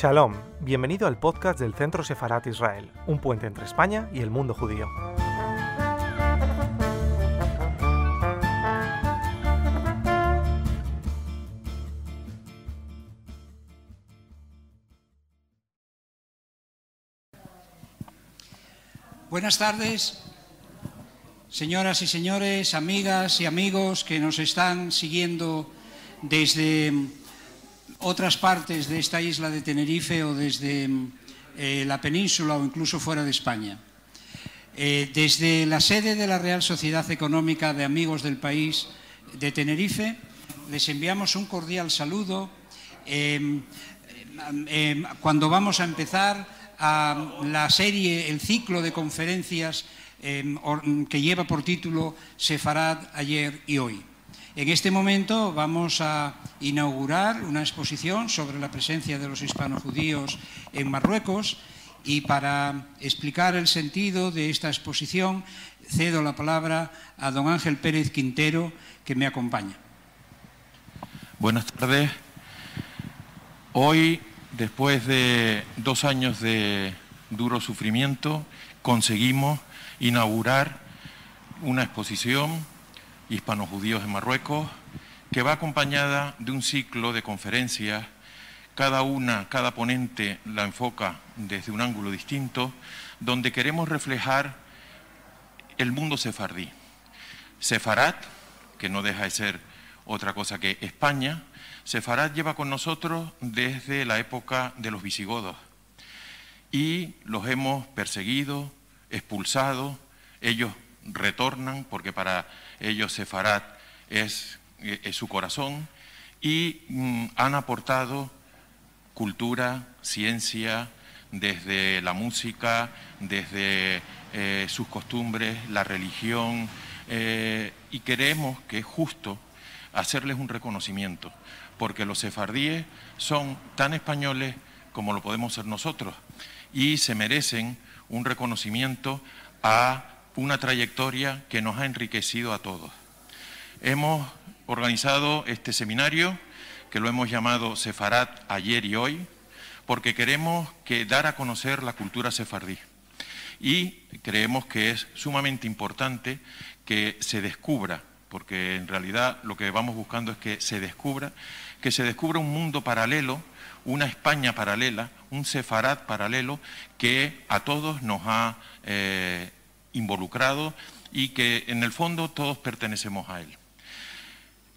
Shalom, bienvenido al podcast del Centro Sefarat Israel, un puente entre España y el mundo judío. Buenas tardes, señoras y señores, amigas y amigos que nos están siguiendo desde otras partes de esta isla de Tenerife o desde eh, la península o incluso fuera de España. Eh, desde la sede de la Real Sociedad Económica de Amigos del País de Tenerife les enviamos un cordial saludo em, em, cuando vamos a empezar la serie, el ciclo de conferencias em, que lleva por título Sefarad ayer y hoy. En este momento vamos a inaugurar una exposición sobre la presencia de los hispanojudíos en Marruecos y para explicar el sentido de esta exposición cedo la palabra a don Ángel Pérez Quintero que me acompaña. Buenas tardes. Hoy, después de dos años de duro sufrimiento, conseguimos inaugurar una exposición hispanojudíos en Marruecos, que va acompañada de un ciclo de conferencias. Cada una, cada ponente la enfoca desde un ángulo distinto, donde queremos reflejar el mundo sefardí. Sefarat, que no deja de ser otra cosa que España, Sefarat lleva con nosotros desde la época de los visigodos y los hemos perseguido, expulsado, ellos retornan porque para ellos Sefarat es, es su corazón y mm, han aportado cultura, ciencia, desde la música, desde eh, sus costumbres, la religión, eh, y queremos que es justo hacerles un reconocimiento, porque los sefardíes son tan españoles como lo podemos ser nosotros, y se merecen un reconocimiento a una trayectoria que nos ha enriquecido a todos. Hemos organizado este seminario que lo hemos llamado Sefarat ayer y hoy, porque queremos que dar a conocer la cultura sefardí. Y creemos que es sumamente importante que se descubra, porque en realidad lo que vamos buscando es que se descubra, que se descubra un mundo paralelo, una España paralela, un sefarat paralelo que a todos nos ha eh, involucrado y que en el fondo todos pertenecemos a él.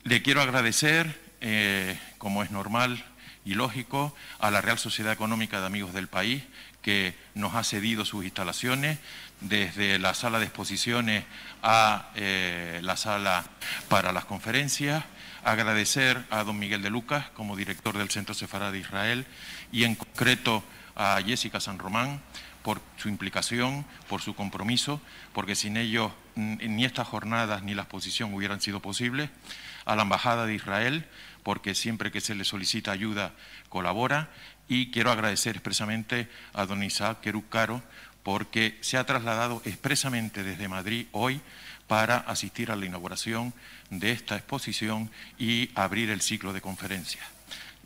Le quiero agradecer, eh, como es normal y lógico, a la Real Sociedad Económica de Amigos del País, que nos ha cedido sus instalaciones, desde la sala de exposiciones a eh, la sala para las conferencias. Agradecer a don Miguel de Lucas como director del Centro Sefará de Israel y en concreto a Jessica San Román por su implicación, por su compromiso, porque sin ellos ni estas jornadas ni la exposición hubieran sido posibles, a la Embajada de Israel, porque siempre que se le solicita ayuda colabora, y quiero agradecer expresamente a don Isaac Caro, porque se ha trasladado expresamente desde Madrid hoy para asistir a la inauguración de esta exposición y abrir el ciclo de conferencias.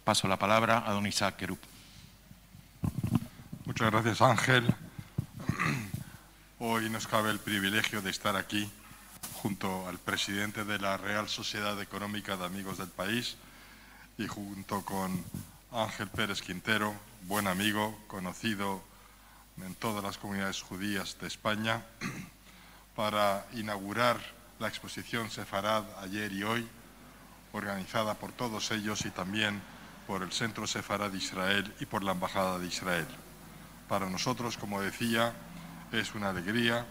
Paso la palabra a don Isaac. Muchas gracias, Ángel. Hoy nos cabe el privilegio de estar aquí junto al presidente de la Real Sociedad Económica de Amigos del País y junto con Ángel Pérez Quintero, buen amigo, conocido en todas las comunidades judías de España, para inaugurar la exposición Sefarad ayer y hoy, organizada por todos ellos y también por el Centro Sefarad de Israel y por la Embajada de Israel. Para nosotros, como decía, es una alegría,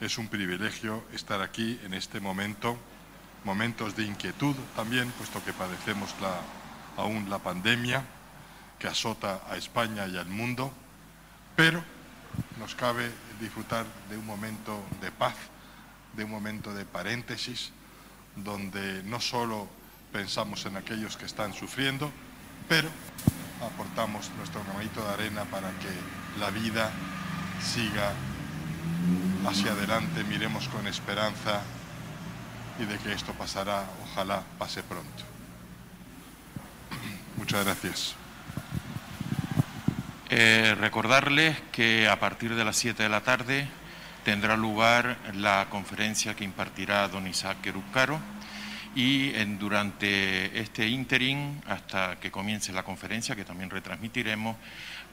es un privilegio estar aquí en este momento, momentos de inquietud también, puesto que padecemos aún la pandemia que azota a España y al mundo, pero nos cabe disfrutar de un momento de paz, de un momento de paréntesis, donde no solo pensamos en aquellos que están sufriendo, pero aportamos nuestro granito de arena para que la vida siga hacia adelante, miremos con esperanza y de que esto pasará, ojalá pase pronto. Muchas gracias. Eh, recordarles que a partir de las 7 de la tarde tendrá lugar la conferencia que impartirá don Isaac Querucaro y durante este interim, hasta que comience la conferencia, que también retransmitiremos,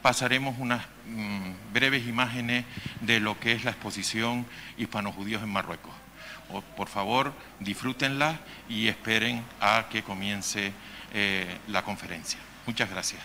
pasaremos unas mm, breves imágenes de lo que es la exposición Hispanojudíos en Marruecos. Por favor, disfrútenla y esperen a que comience eh, la conferencia. Muchas gracias.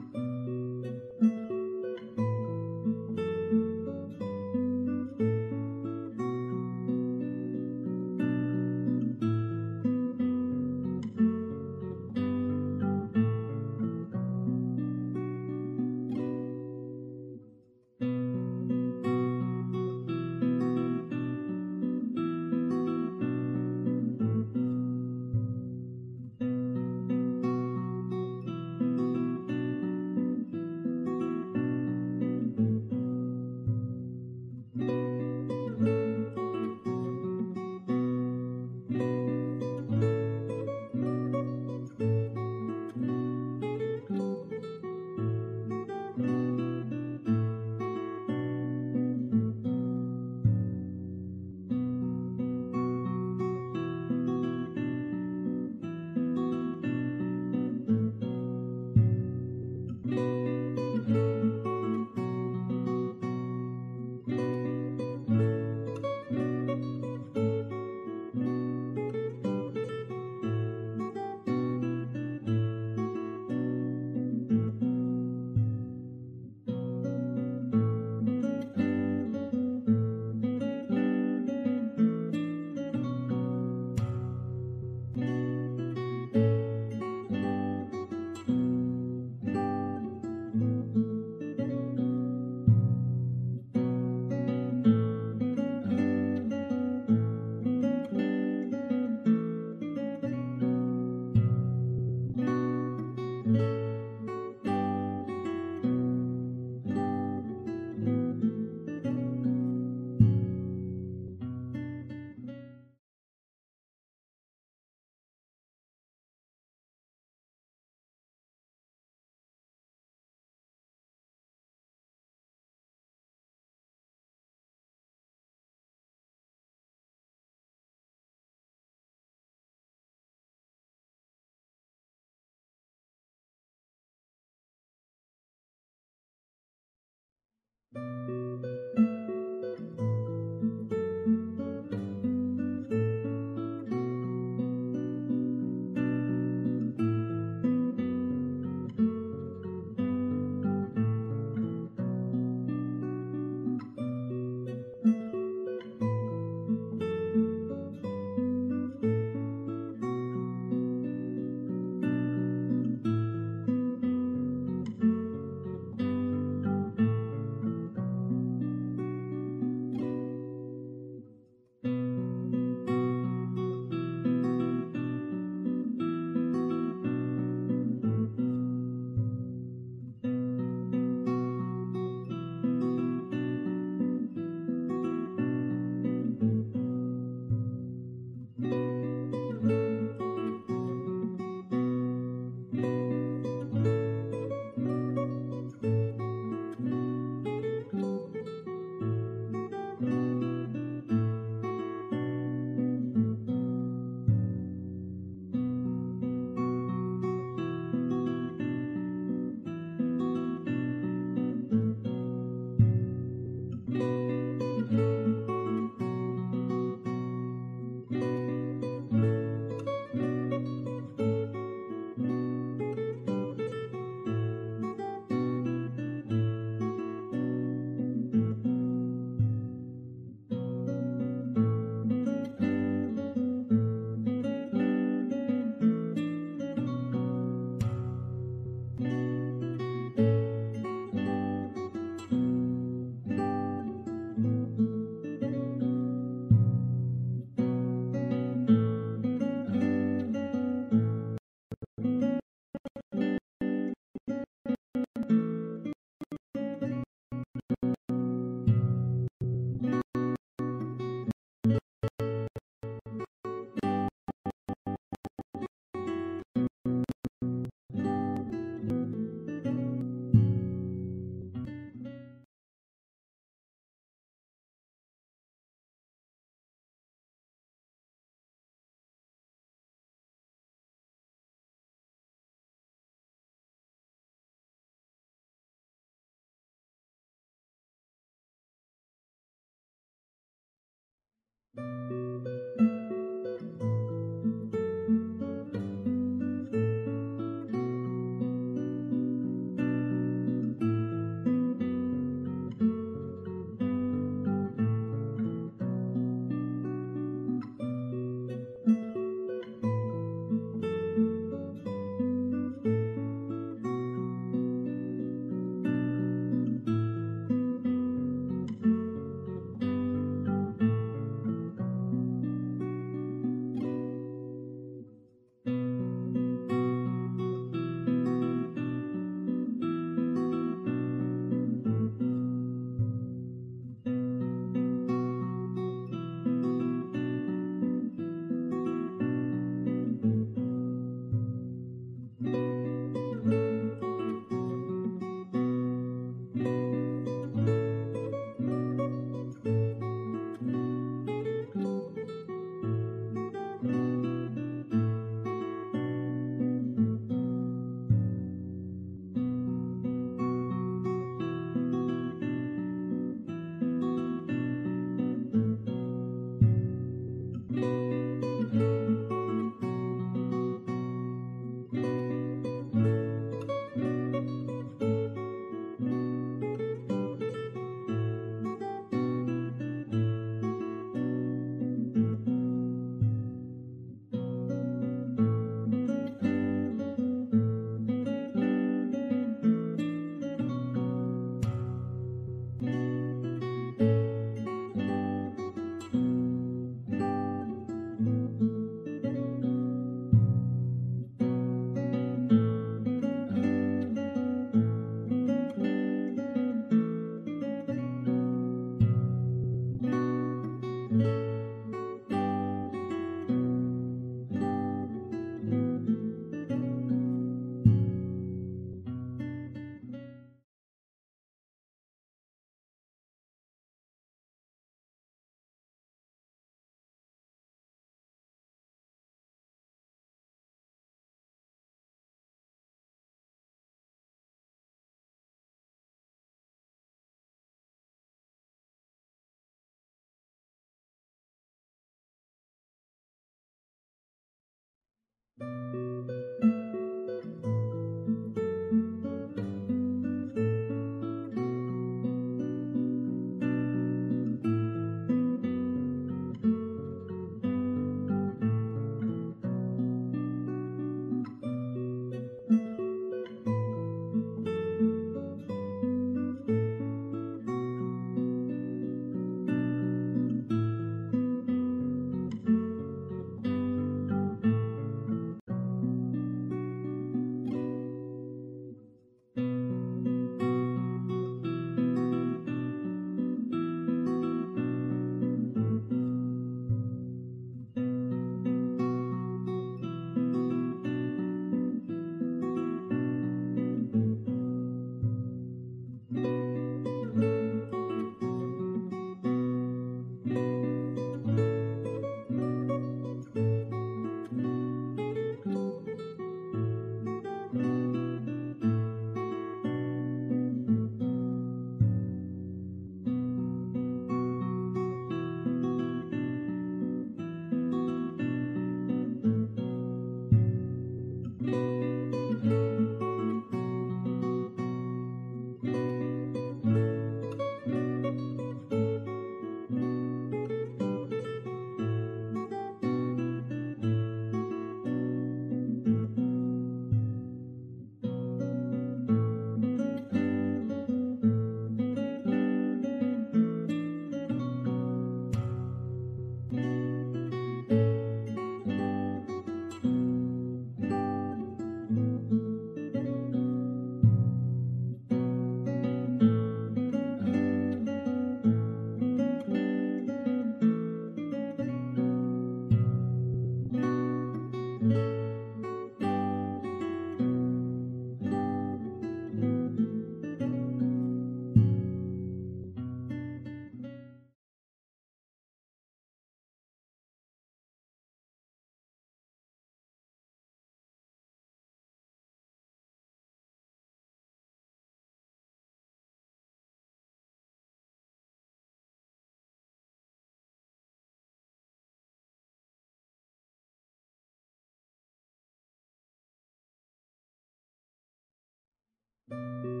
Música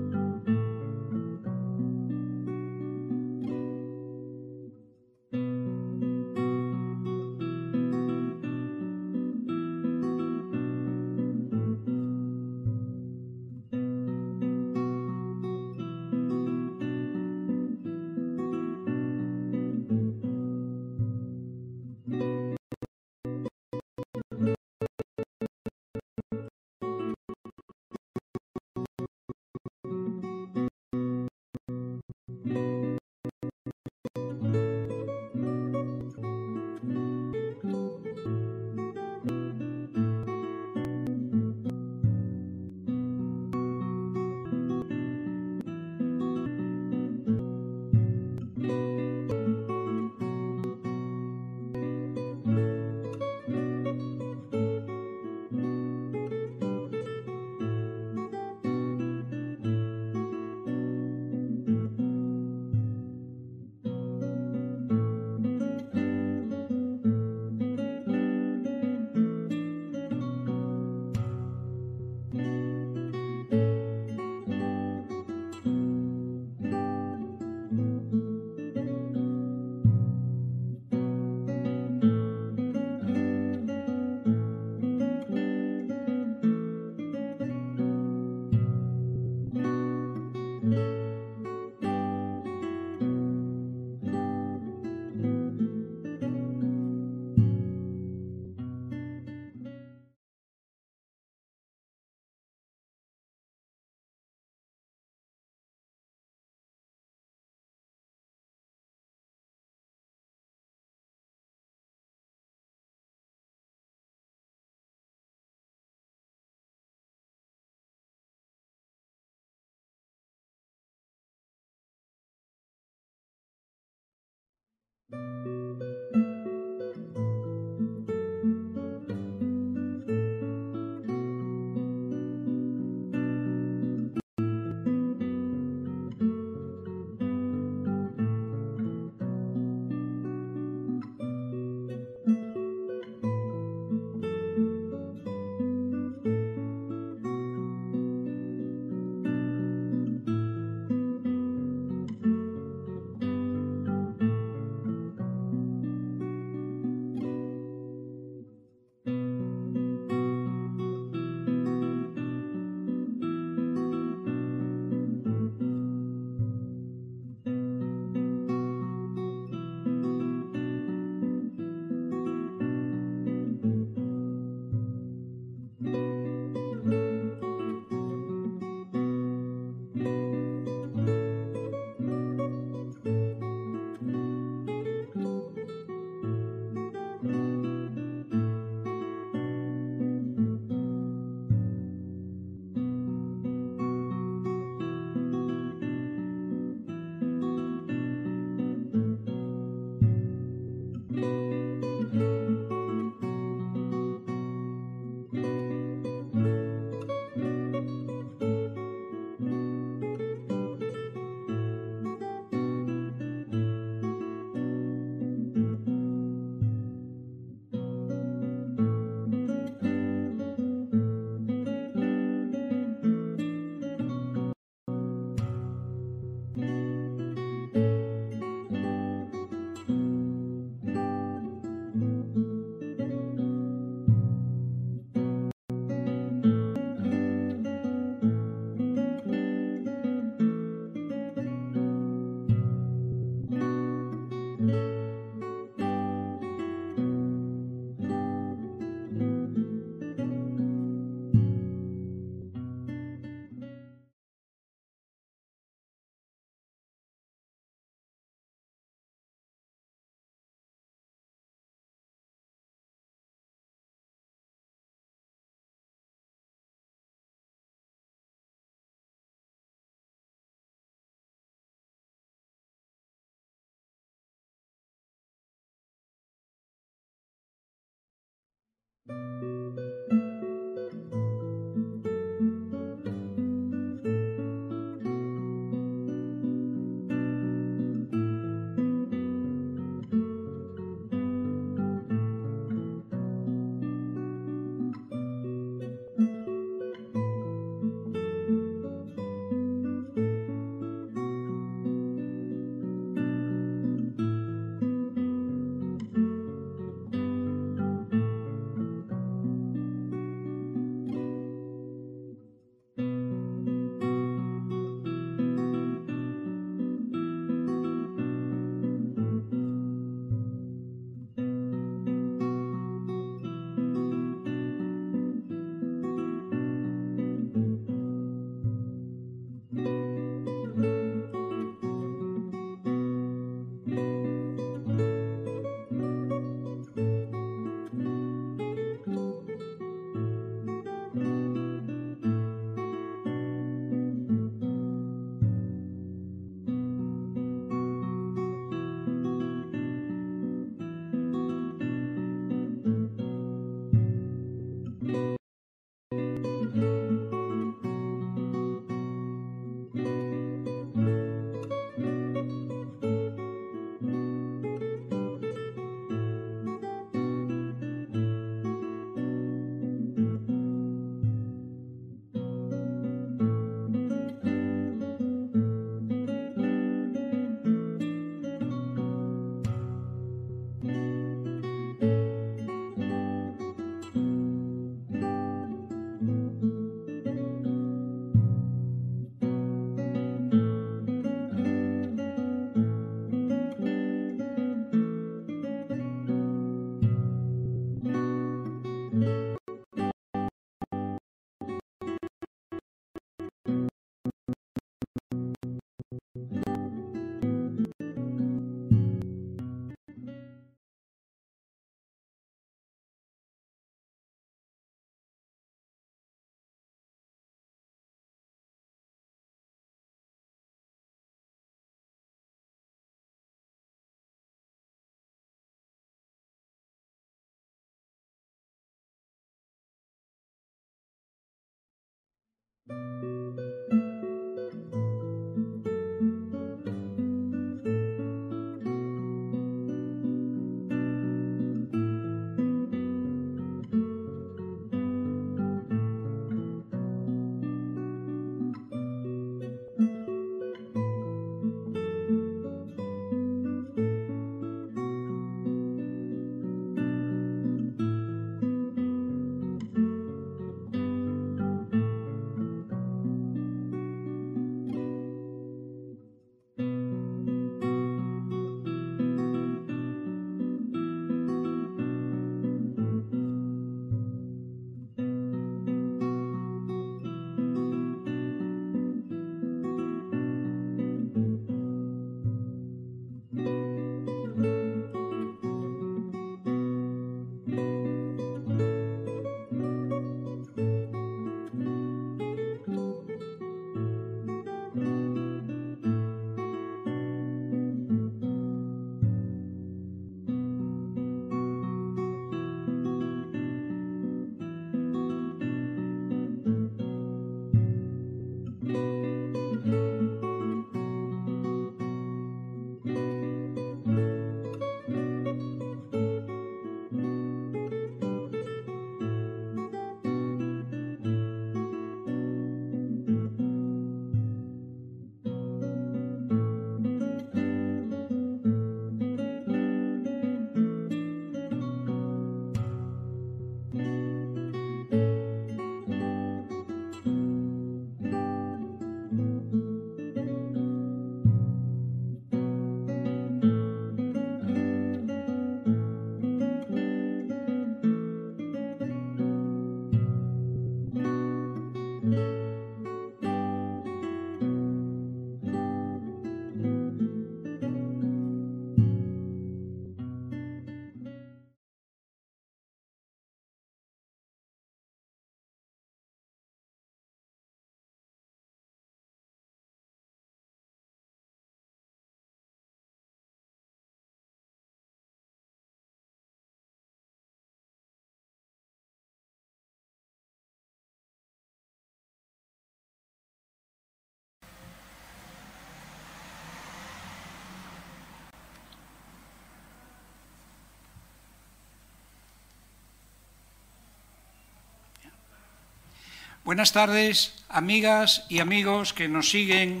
Buenas tardes, amigas y amigos que nos siguen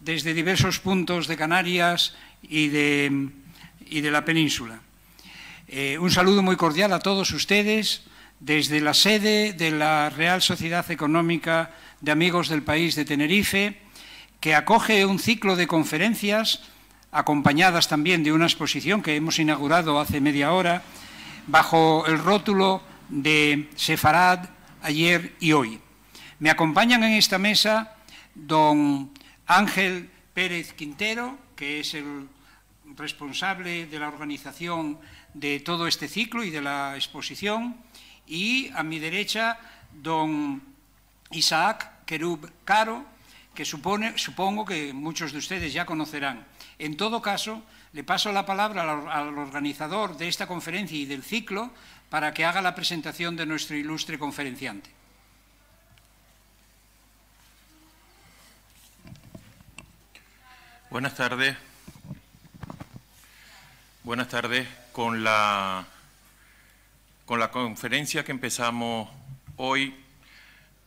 desde diversos puntos de Canarias y de, la península. Eh, un saludo muy cordial a todos ustedes desde la sede de la Real Sociedad Económica de Amigos del País de Tenerife, que acoge un ciclo de conferencias acompañadas también de una exposición que hemos inaugurado hace media hora, bajo el rótulo de Sefarad ayer y hoy. Me acompañan en esta mesa don Ángel Pérez Quintero, que es el responsable de la organización de todo este ciclo y de la exposición, y a mi derecha don Isaac Kerub Caro, que supone, supongo que muchos de ustedes ya conocerán. En todo caso, le paso la palabra al organizador de esta conferencia y del ciclo para que haga la presentación de nuestro ilustre conferenciante. Buenas tardes. Buenas tardes. Con la, con la conferencia que empezamos hoy,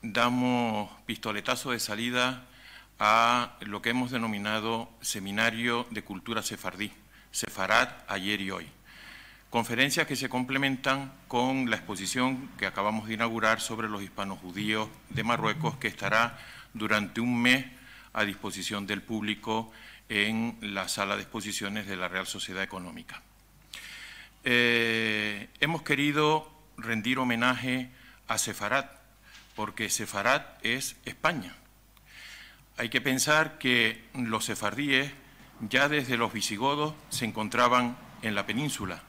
damos pistoletazo de salida a lo que hemos denominado Seminario de Cultura Sefardí, Sefarad ayer y hoy. Conferencias que se complementan con la exposición que acabamos de inaugurar sobre los hispanos judíos de Marruecos, que estará durante un mes a disposición del público en la sala de exposiciones de la Real Sociedad Económica. Eh, hemos querido rendir homenaje a Sefarat, porque Sefarat es España. Hay que pensar que los sefardíes ya desde los visigodos se encontraban en la península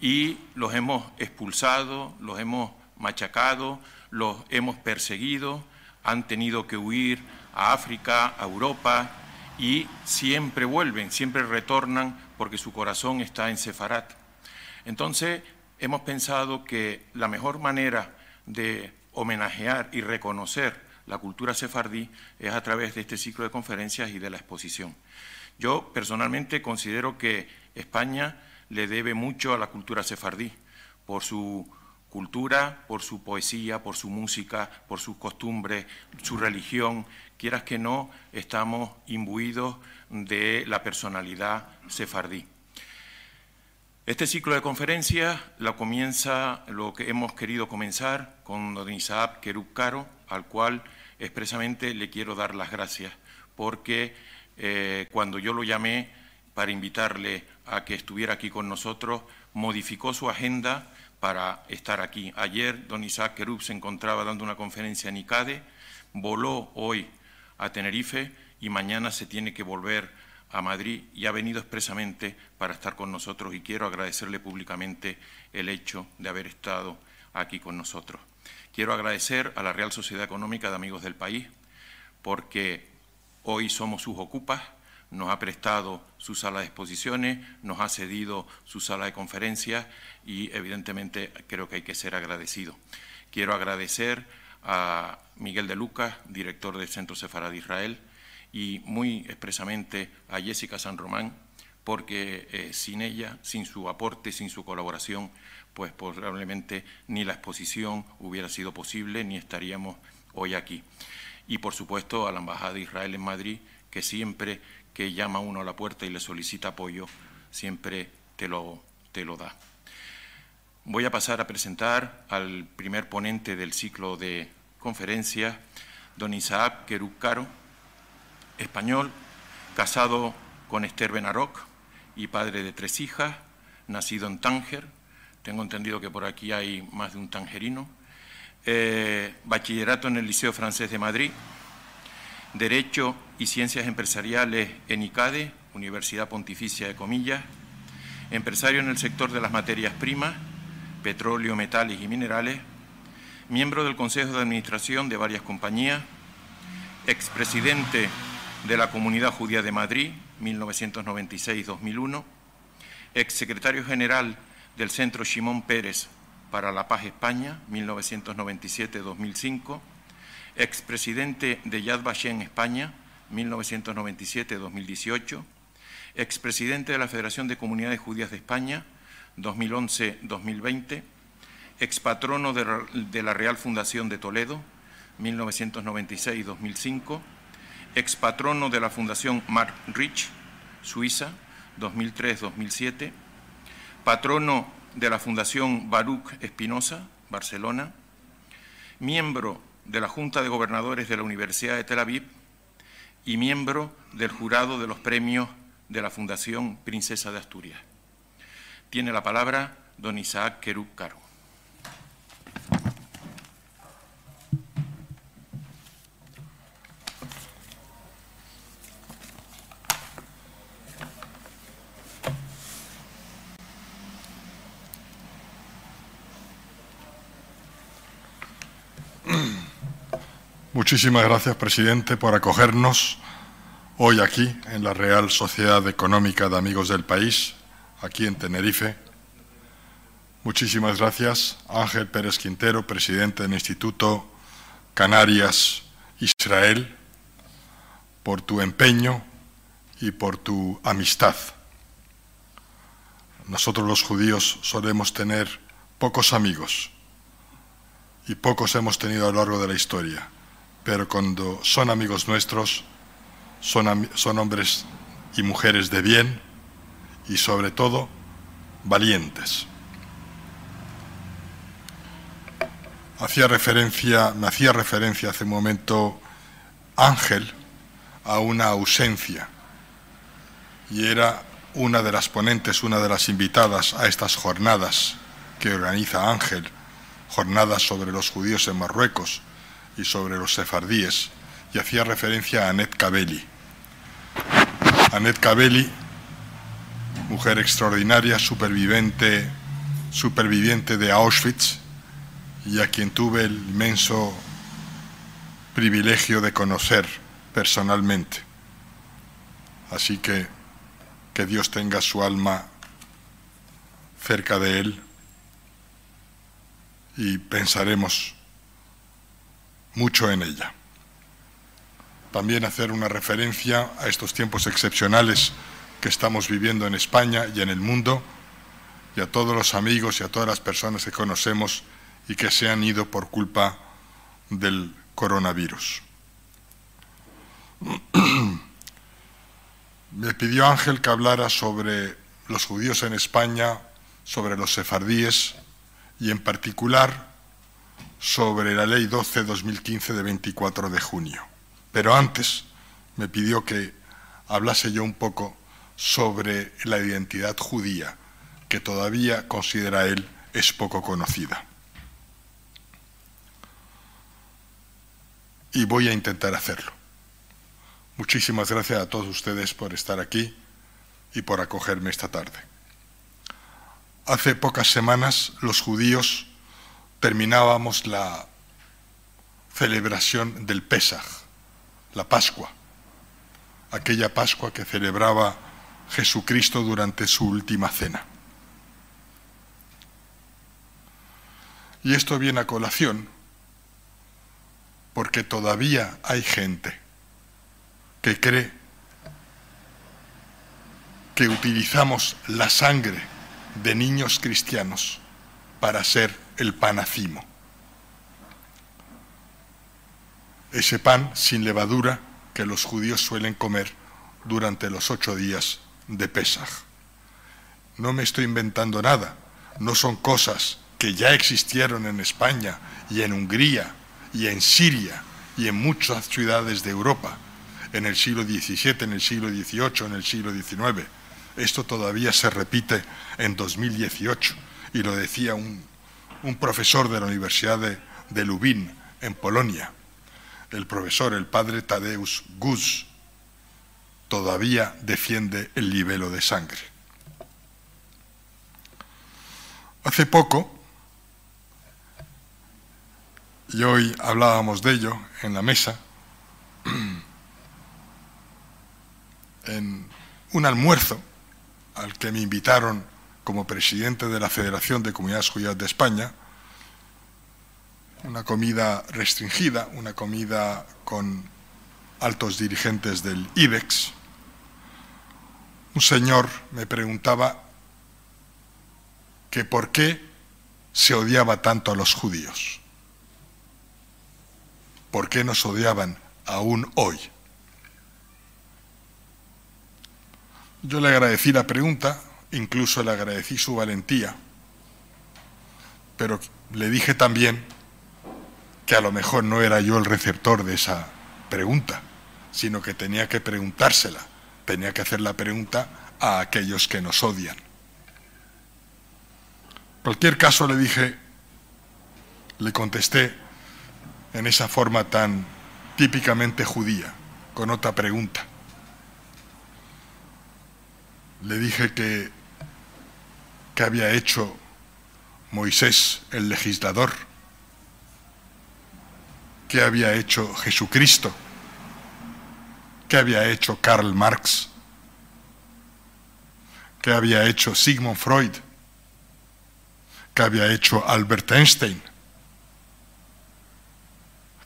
y los hemos expulsado, los hemos machacado, los hemos perseguido, han tenido que huir a África, a Europa, y siempre vuelven, siempre retornan porque su corazón está en Sefarat. Entonces, hemos pensado que la mejor manera de homenajear y reconocer la cultura sefardí es a través de este ciclo de conferencias y de la exposición. Yo personalmente considero que España le debe mucho a la cultura sefardí por su cultura, por su poesía, por su música, por sus costumbres, su religión. Quieras que no, estamos imbuidos de la personalidad sefardí. Este ciclo de conferencias lo comienza lo que hemos querido comenzar con don Isaac Kerub Caro, al cual expresamente le quiero dar las gracias, porque eh, cuando yo lo llamé para invitarle a que estuviera aquí con nosotros, modificó su agenda para estar aquí. Ayer don Isaac Kerub se encontraba dando una conferencia en ICADE, voló hoy a Tenerife y mañana se tiene que volver a Madrid y ha venido expresamente para estar con nosotros y quiero agradecerle públicamente el hecho de haber estado aquí con nosotros. Quiero agradecer a la Real Sociedad Económica de Amigos del País porque hoy somos sus ocupas, nos ha prestado su sala de exposiciones, nos ha cedido su sala de conferencias y evidentemente creo que hay que ser agradecido. Quiero agradecer a Miguel de Lucas, director del Centro Sefarad de Israel, y muy expresamente a Jessica San Román, porque eh, sin ella, sin su aporte, sin su colaboración, pues probablemente ni la exposición hubiera sido posible ni estaríamos hoy aquí. Y por supuesto a la Embajada de Israel en Madrid, que siempre que llama uno a la puerta y le solicita apoyo, siempre te lo, te lo da. Voy a pasar a presentar al primer ponente del ciclo de conferencias, don Isaac Querucaro, español, casado con Esther Benaroc y padre de tres hijas, nacido en Tánger. Tengo entendido que por aquí hay más de un tangerino. Eh, bachillerato en el Liceo Francés de Madrid. Derecho y Ciencias Empresariales en ICADE, Universidad Pontificia de Comillas. Empresario en el sector de las materias primas, petróleo, metales y minerales. Miembro del Consejo de Administración de varias compañías. Expresidente de la Comunidad Judía de Madrid, 1996-2001, exsecretario general del Centro Simón Pérez para la Paz España, 1997-2005, expresidente de Yad Vashem España, 1997-2018, expresidente de la Federación de Comunidades Judías de España, 2011-2020, expatrono de la Real Fundación de Toledo, 1996-2005, expatrono de la Fundación Mark Rich, Suiza, 2003-2007, patrono de la Fundación Baruch Espinosa, Barcelona, miembro de la Junta de Gobernadores de la Universidad de Tel Aviv y miembro del jurado de los premios de la Fundación Princesa de Asturias. Tiene la palabra don Isaac Kerub Caro. Muchísimas gracias, presidente, por acogernos hoy aquí en la Real Sociedad Económica de Amigos del País, aquí en Tenerife. Muchísimas gracias, Ángel Pérez Quintero, presidente del Instituto Canarias Israel, por tu empeño y por tu amistad. Nosotros los judíos solemos tener pocos amigos y pocos hemos tenido a lo largo de la historia pero cuando son amigos nuestros, son, son hombres y mujeres de bien y sobre todo valientes. Hacía referencia, me hacía referencia hace un momento Ángel a una ausencia y era una de las ponentes, una de las invitadas a estas jornadas que organiza Ángel, jornadas sobre los judíos en Marruecos, y sobre los sefardíes, y hacía referencia a Annette Cabelli. Annette Cabelli, mujer extraordinaria, superviviente, superviviente de Auschwitz, y a quien tuve el inmenso privilegio de conocer personalmente. Así que que Dios tenga su alma cerca de él y pensaremos mucho en ella. también hacer una referencia a estos tiempos excepcionales que estamos viviendo en España y en el mundo, y a todos los amigos y a todas las personas que conocemos y que se han ido por culpa del coronavirus. Me pidió Ángel que hablara sobre los judíos en España, sobre los sefardíes y en particular sobre la Ley 12-2015 de 24 de junio. Pero antes me pidió que hablase yo un poco sobre la identidad judía, que todavía considera él es poco conocida. Y voy a intentar hacerlo. Muchísimas gracias a todos ustedes por estar aquí y por acogerme esta tarde. Hace pocas semanas los judíos terminábamos la celebración del Pesaj, la Pascua, aquella Pascua que celebraba Jesucristo durante su última cena. Y esto viene a colación porque todavía hay gente que cree que utilizamos la sangre de niños cristianos para hacer el panacimo. Ese pan sin levadura que los judíos suelen comer durante los ocho días de Pesaj. No me estoy inventando nada, no son cosas que ya existieron en España y en Hungría y en Siria y en muchas ciudades de Europa en el siglo XVII, en el siglo XVIII, en el siglo XIX. Esto todavía se repite en 2018 y lo decía un, profesor de la Universidad de, de Lubin, en Polonia. El profesor, el padre Tadeusz Guz, todavía defiende el libelo de sangre. Hace poco, y hoy hablábamos de ello en la mesa, en un almuerzo al que me invitaron como presidente de la Federación de Comunidades Judías de España, una comida restringida, una comida con altos dirigentes del IBEX, un señor me preguntaba que por qué se odiaba tanto a los judíos, por qué nos odiaban aún hoy. Yo le agradecí la pregunta, incluso le agradecí su valentía, pero le dije también que a lo mejor no era yo el receptor de esa pregunta, sino que tenía que preguntársela, tenía que hacer la pregunta a aquellos que nos odian. En cualquier caso le dije, le contesté en esa forma tan típicamente judía, con otra pregunta. Le dije que, que había hecho Moisés el legislador, que había hecho Jesucristo, que había hecho Karl Marx, que había hecho Sigmund Freud, que había hecho Albert Einstein,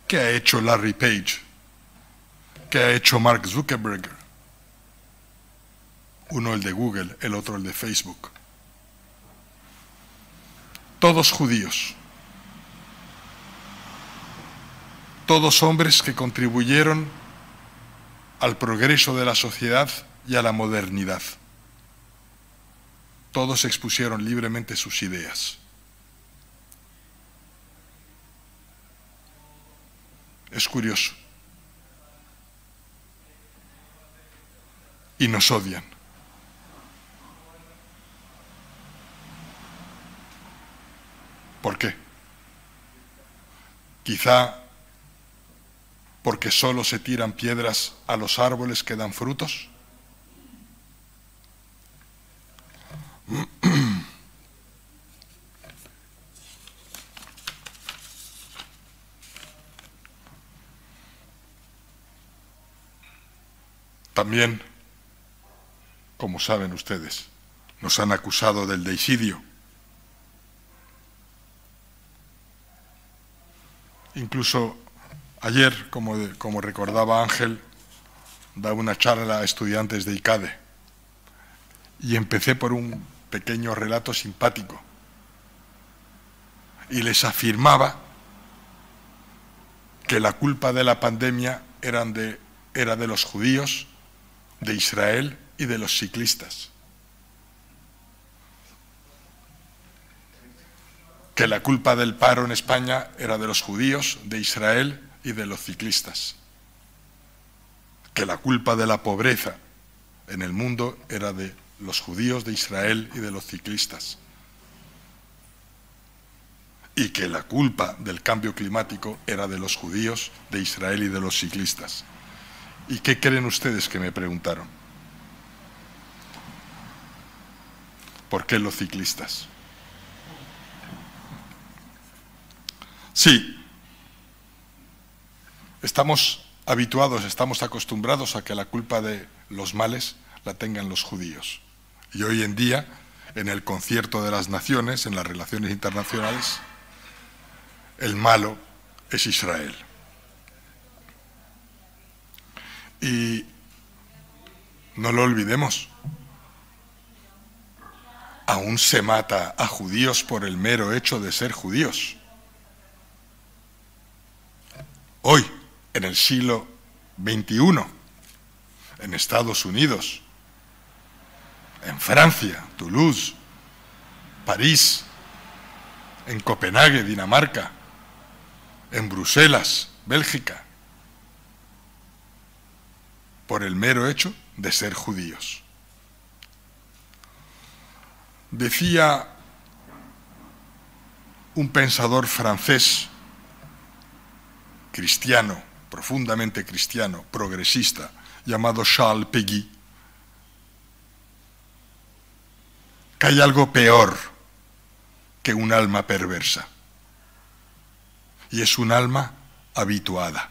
que ha hecho Larry Page, que ha hecho Mark Zuckerberg, uno el de Google, el otro el de Facebook. Todos judíos, todos hombres que contribuyeron al progreso de la sociedad y a la modernidad. Todos expusieron libremente sus ideas. Es curioso. Y nos odian. ¿Por qué? Quizá porque solo se tiran piedras a los árboles que dan frutos. También, como saben ustedes, nos han acusado del deicidio. Incluso Ayer, como, recordaba Ángel, daba una charla a estudiantes de ICADE y empecé por un pequeño relato simpático y les afirmaba que la culpa de la pandemia de, era de los judíos, de Israel y de los ciclistas. Que la culpa del paro en España era de los judíos, de Israel y de los ciclistas. Que la culpa de la pobreza en el mundo era de los judíos, de Israel y de los ciclistas y que la culpa del cambio climático era de los judíos, de Israel y de los ciclistas. ¿Y qué creen ustedes que me preguntaron? ¿Por qué los ciclistas? Sí, estamos habituados, estamos acostumbrados a que la culpa de los males la tengan los judíos. Y hoy en día, en el concierto de las naciones, en las relaciones internacionales, el malo es Israel. Y no lo olvidemos, aún se mata a judíos por el mero hecho de ser judíos. Hoy, en el siglo XXI, en Estados Unidos, en Francia, Toulouse, París, en Copenhague, Dinamarca, en Bruselas, Bélgica, por el mero hecho de ser judíos. Decía un pensador francés, cristiano, profundamente cristiano, progresista, llamado Charles Péguy, que hay algo peor que un alma perversa y es un alma habituada.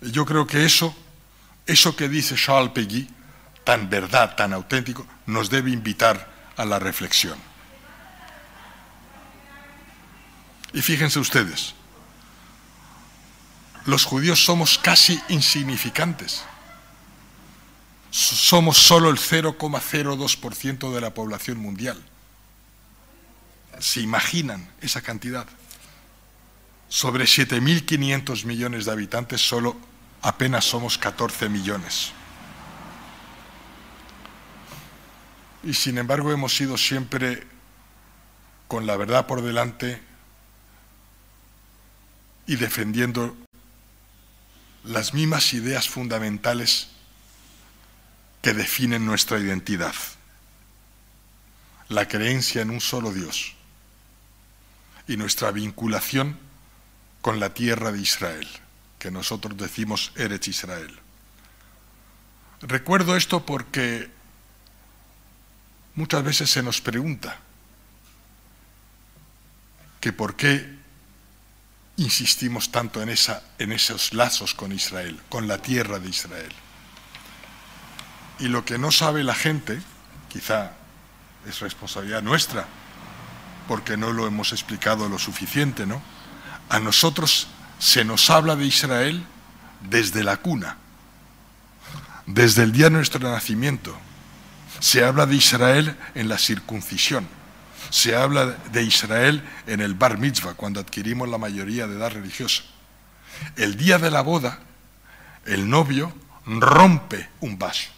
Yo creo que eso, eso que dice Charles Péguy, tan verdad, tan auténtico, nos debe invitar a la reflexión. Y fíjense ustedes, los judíos somos casi insignificantes. Somos solo el 0,02% de la población mundial se imaginan esa cantidad. Sobre 7.500 millones de habitantes, solo apenas somos 14 millones. Y sin embargo hemos sido siempre con la verdad por delante y defendiendo las mismas ideas fundamentales que definen nuestra identidad. La creencia en un solo Dios y nuestra vinculación con la tierra de Israel, que nosotros decimos Eretz Israel. Recuerdo esto porque muchas veces se nos pregunta que por qué insistimos tanto en, esa, en esos lazos con Israel, con la tierra de Israel. Y lo que no sabe la gente, quizá es responsabilidad nuestra, porque no lo hemos explicado lo suficiente, ¿no? A nosotros se nos habla de Israel desde la cuna, desde el día de nuestro nacimiento. Se habla de Israel en la circuncisión. Se habla de Israel en el bar mitzvah, cuando adquirimos la mayoría de edad religiosa. El día de la boda, el novio rompe un vaso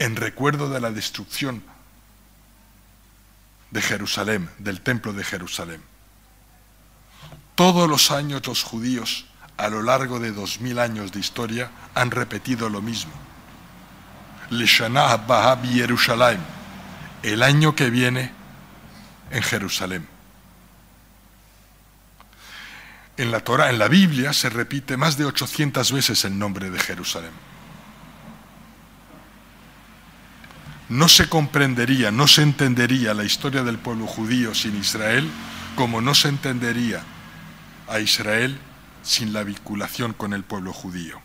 en recuerdo de la destrucción de Jerusalén, del templo de Jerusalén. Todos los años los judíos, a lo largo de dos mil años de historia, han repetido lo mismo. Leshanah Jerusalén, el año que viene en Jerusalén. En la Torah, en la Biblia, se repite más de 800 veces el nombre de Jerusalén. no se comprendería, no se entendería la historia del pueblo judío sin Israel como no se entendería a Israel sin la vinculación con el pueblo judío.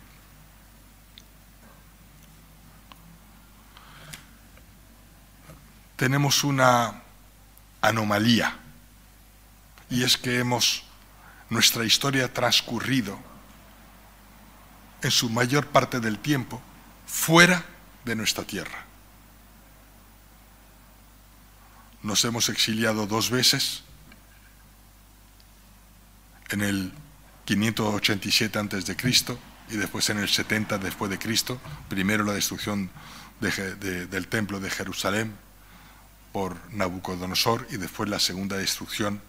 Tenemos una anomalía y es que hemos nuestra historia ha transcurrido en su mayor parte del tiempo fuera de nuestra tierra. Nos hemos exiliado dos veces, en el 587 a.C. y después en el 70 después de Cristo, primero la destrucción del templo de Jerusalén por Nabucodonosor y después la segunda destrucción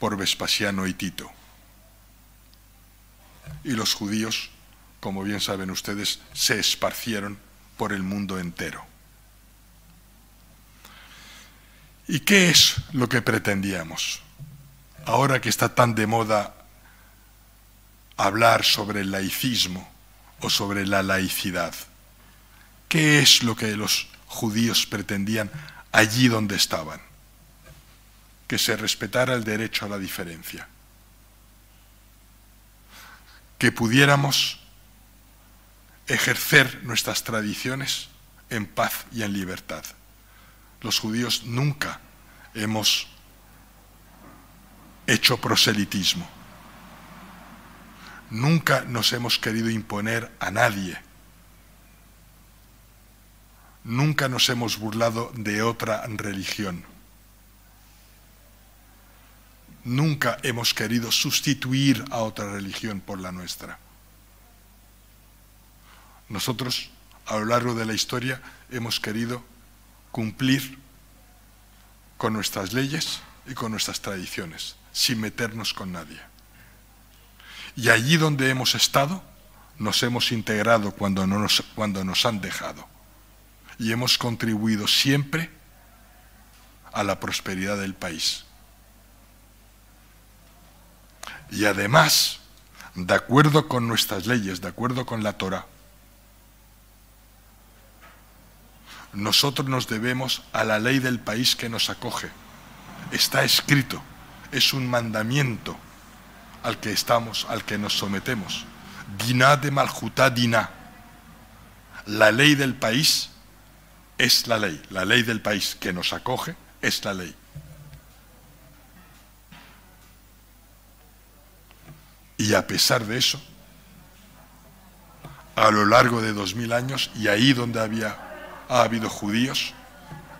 por Vespasiano y Tito. Y los judíos, como bien saben ustedes, se esparcieron por el mundo entero. ¿Y qué es lo que pretendíamos? Ahora que está tan de moda hablar sobre el laicismo o sobre la laicidad, ¿qué es lo que los judíos pretendían allí donde estaban? Que se respetara el derecho a la diferencia, que pudiéramos ejercer nuestras tradiciones en paz y en libertad. Los judíos nunca hemos hecho proselitismo. Nunca nos hemos querido imponer a nadie. Nunca nos hemos burlado de otra religión. Nunca hemos querido sustituir a otra religión por la nuestra. Nosotros, a lo largo de la historia, hemos querido cumplir con nuestras leyes y con nuestras tradiciones, sin meternos con nadie. Y allí donde hemos estado, nos hemos integrado cuando, nos, cuando nos han dejado. Y hemos contribuido siempre a la prosperidad del país. Y además, de acuerdo con nuestras leyes, de acuerdo con la Torah, nosotros nos debemos a la ley del país que nos acoge. Está escrito, es un mandamiento al que estamos, al que nos sometemos. Diná de Maljutá Diná. La ley del país es la ley. La ley del país que nos acoge es la ley. Y a pesar de eso, a lo largo de dos mil años, y ahí donde había, ha habido judíos,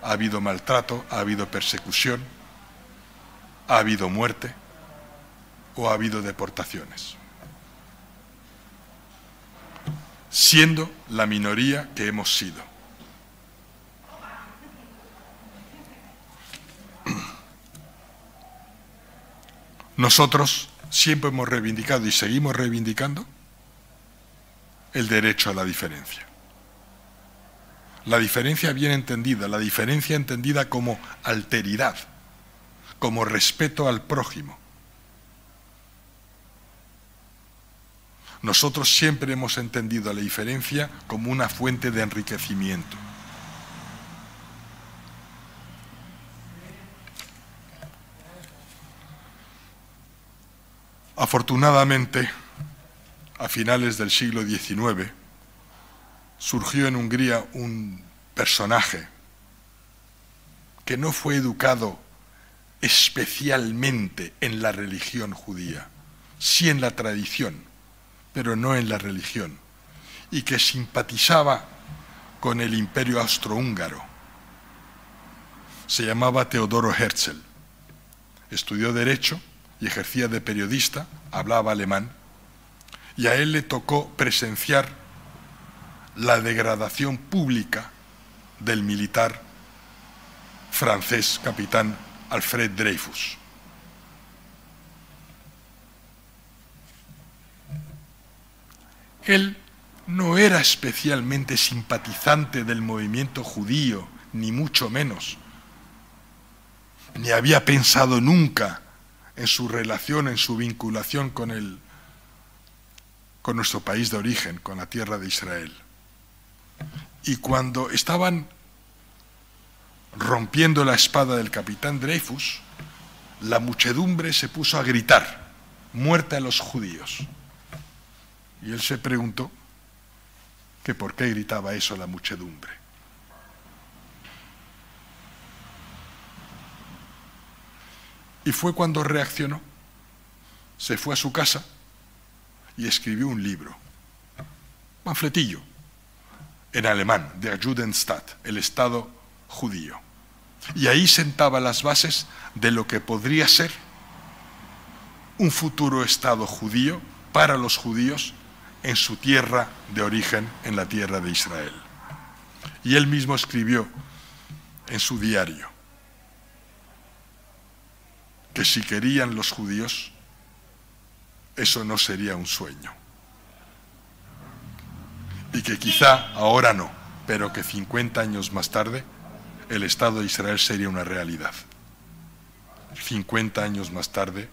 ha habido maltrato, ha habido persecución, ha habido muerte, o ha habido deportaciones, siendo la minoría que hemos sido. Nosotros siempre hemos reivindicado y seguimos reivindicando el derecho a la diferencia. La diferencia bien entendida, la diferencia entendida como alteridad, como respeto al prójimo, Nosotros siempre hemos entendido la diferencia como una fuente de enriquecimiento. Afortunadamente, a finales del siglo XIX, surgió en Hungría un personaje que no fue educado especialmente en la religión judía, sí en la tradición, pero no en la religión, y que simpatizaba con el imperio austrohúngaro. Se llamaba Teodoro Herzl. Estudió Derecho y ejercía de periodista, hablaba alemán, y a él le tocó presenciar la degradación pública del militar francés capitán Alfred Dreyfus. Él no era especialmente simpatizante del movimiento judío, ni mucho menos, ni había pensado nunca en su relación, en su vinculación con, el, con nuestro país de origen, con la tierra de Israel. Y cuando estaban rompiendo la espada del capitán Dreyfus, la muchedumbre se puso a gritar, muerte a los judíos. Y él se preguntó que por qué gritaba eso la muchedumbre. Y fue cuando reaccionó se fue a su casa y escribió un libro, panfletillo, en alemán, Der Judenstaat, el Estado judío. Y ahí sentaba las bases de lo que podría ser un futuro Estado judío para los judíos en su tierra de origen, en la tierra de Israel. Y él mismo escribió en su diario que si querían los judíos, eso no sería un sueño. Y que quizá ahora no, pero que 50 años más tarde el Estado de Israel sería una realidad. 50 años más tarde,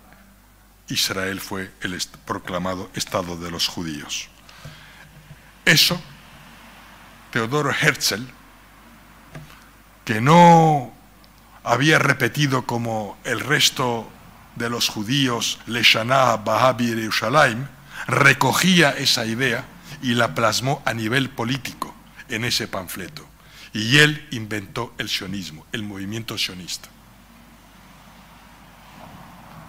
Israel fue el proclamado Estado de los judíos. Eso, Teodoro Herzl, que no había repetido como el resto de los judíos Leshanah Bahabi Yerushalayim, recogía esa idea y la plasmó a nivel político en ese panfleto. Y él inventó el sionismo, el movimiento sionista.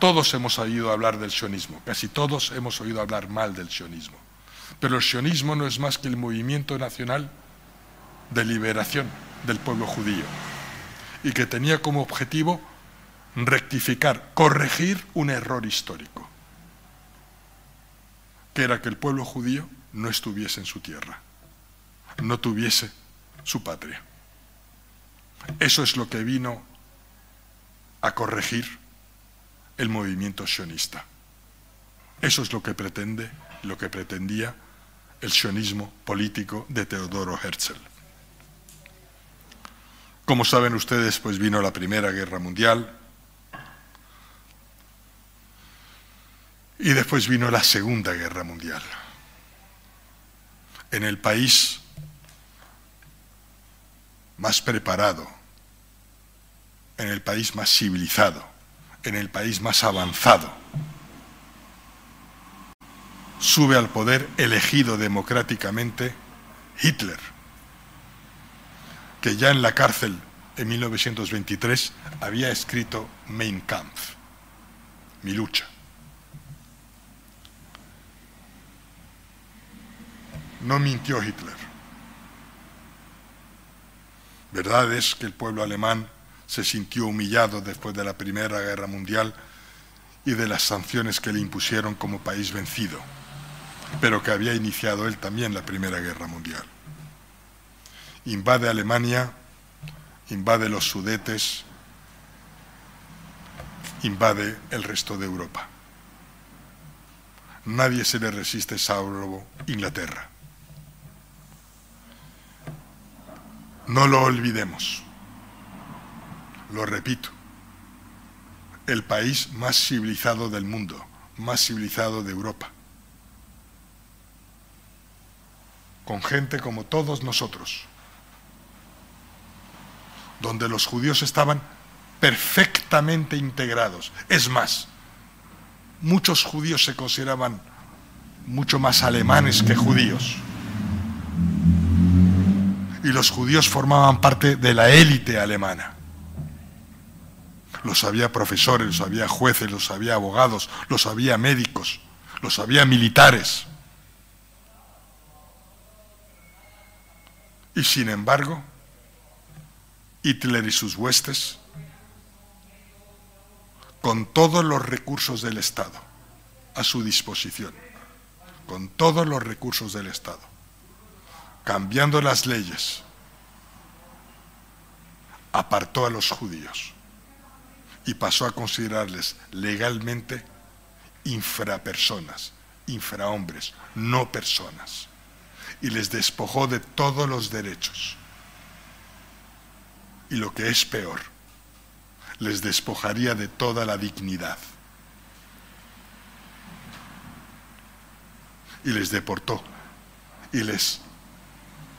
Todos hemos oído hablar del sionismo, casi todos hemos oído hablar mal del sionismo. Pero el sionismo no es más que el movimiento nacional de liberación del pueblo judío y que tenía como objetivo rectificar, corregir un error histórico, que era que el pueblo judío no estuviese en su tierra, no tuviese su patria. Eso es lo que vino a corregir el movimiento sionista. Eso es lo que pretende, lo que pretendía el sionismo político de Teodoro Herzl. Como saben ustedes, pues vino la Primera Guerra Mundial y después vino la Segunda Guerra Mundial. En el país más preparado, en el país más civilizado, en el país más avanzado, sube al poder elegido democráticamente Hitler, que ya en la cárcel en 1923 había escrito Mein Kampf, mi lucha. No mintió Hitler. Verdad es que el pueblo alemán se sintió humillado después de la Primera Guerra Mundial y de las sanciones que le impusieron como país vencido, pero que había iniciado él también la Primera Guerra Mundial. Invade Alemania, invade los Sudetes, invade el resto de Europa. Nadie se le resiste salvo Inglaterra. No lo olvidemos. Lo repito. El país más civilizado del mundo, más civilizado de Europa. Con gente como todos nosotros. Donde los judíos estaban perfectamente integrados. Es más, muchos judíos se consideraban mucho más alemanes que judíos y los judíos formaban parte de la élite alemana. Los había profesores, los había jueces, los había abogados, los había médicos, los había militares. Y sin embargo, Hitler y sus huestes, con todos los recursos del Estado a su disposición, con todos los recursos del Estado, cambiando las leyes, apartó a los judíos y pasó a considerarles legalmente infrapersonas, infrahombres, no personas, y les despojó de todos los derechos. Y lo que es peor, les despojaría de toda la dignidad. Y les deportó y les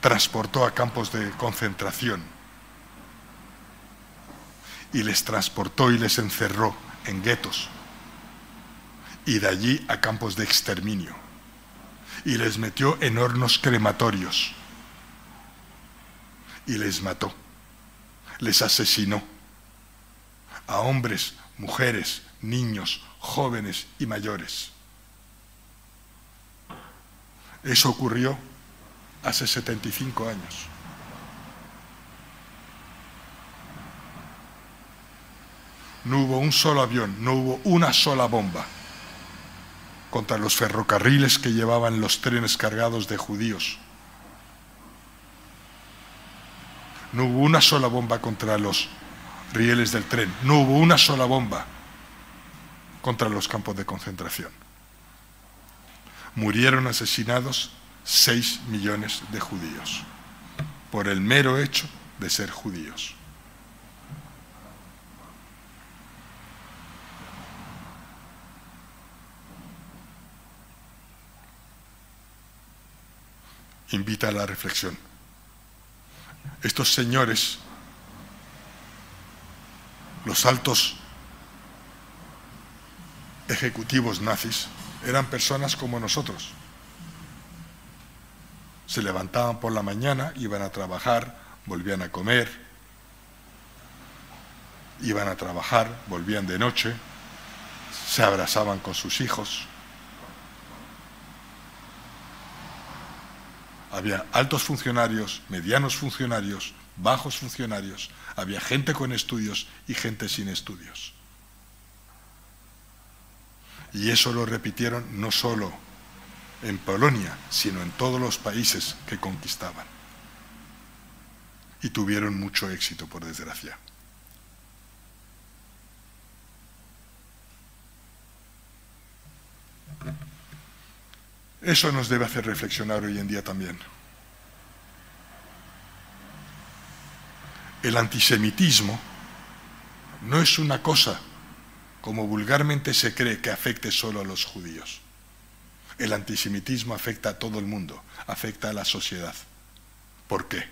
transportó a campos de concentración y les transportó y les encerró en guetos y de allí a campos de exterminio y les metió en hornos crematorios y les mató, les asesinó a hombres, mujeres, niños, jóvenes y mayores. Eso ocurrió hace 75 años. No hubo un solo avión, no hubo una sola bomba contra los ferrocarriles que llevaban los trenes cargados de judíos. No hubo una sola bomba contra los rieles del tren. No hubo una sola bomba contra los campos de concentración. Murieron asesinados 6 millones de judíos por el mero hecho de ser judíos. invita a la reflexión. Estos señores, los altos ejecutivos nazis, eran personas como nosotros. Se levantaban por la mañana, iban a trabajar, volvían a comer, iban a trabajar, volvían de noche, se abrazaban con sus hijos. Había altos funcionarios, medianos funcionarios, bajos funcionarios, había gente con estudios y gente sin estudios. Y eso lo repitieron no solo en Polonia, sino en todos los países que conquistaban. Y tuvieron mucho éxito, por desgracia. Eso nos debe hacer reflexionar hoy en día también. El antisemitismo no es una cosa, como vulgarmente se cree, que afecte solo a los judíos. El antisemitismo afecta a todo el mundo, afecta a la sociedad. ¿Por qué?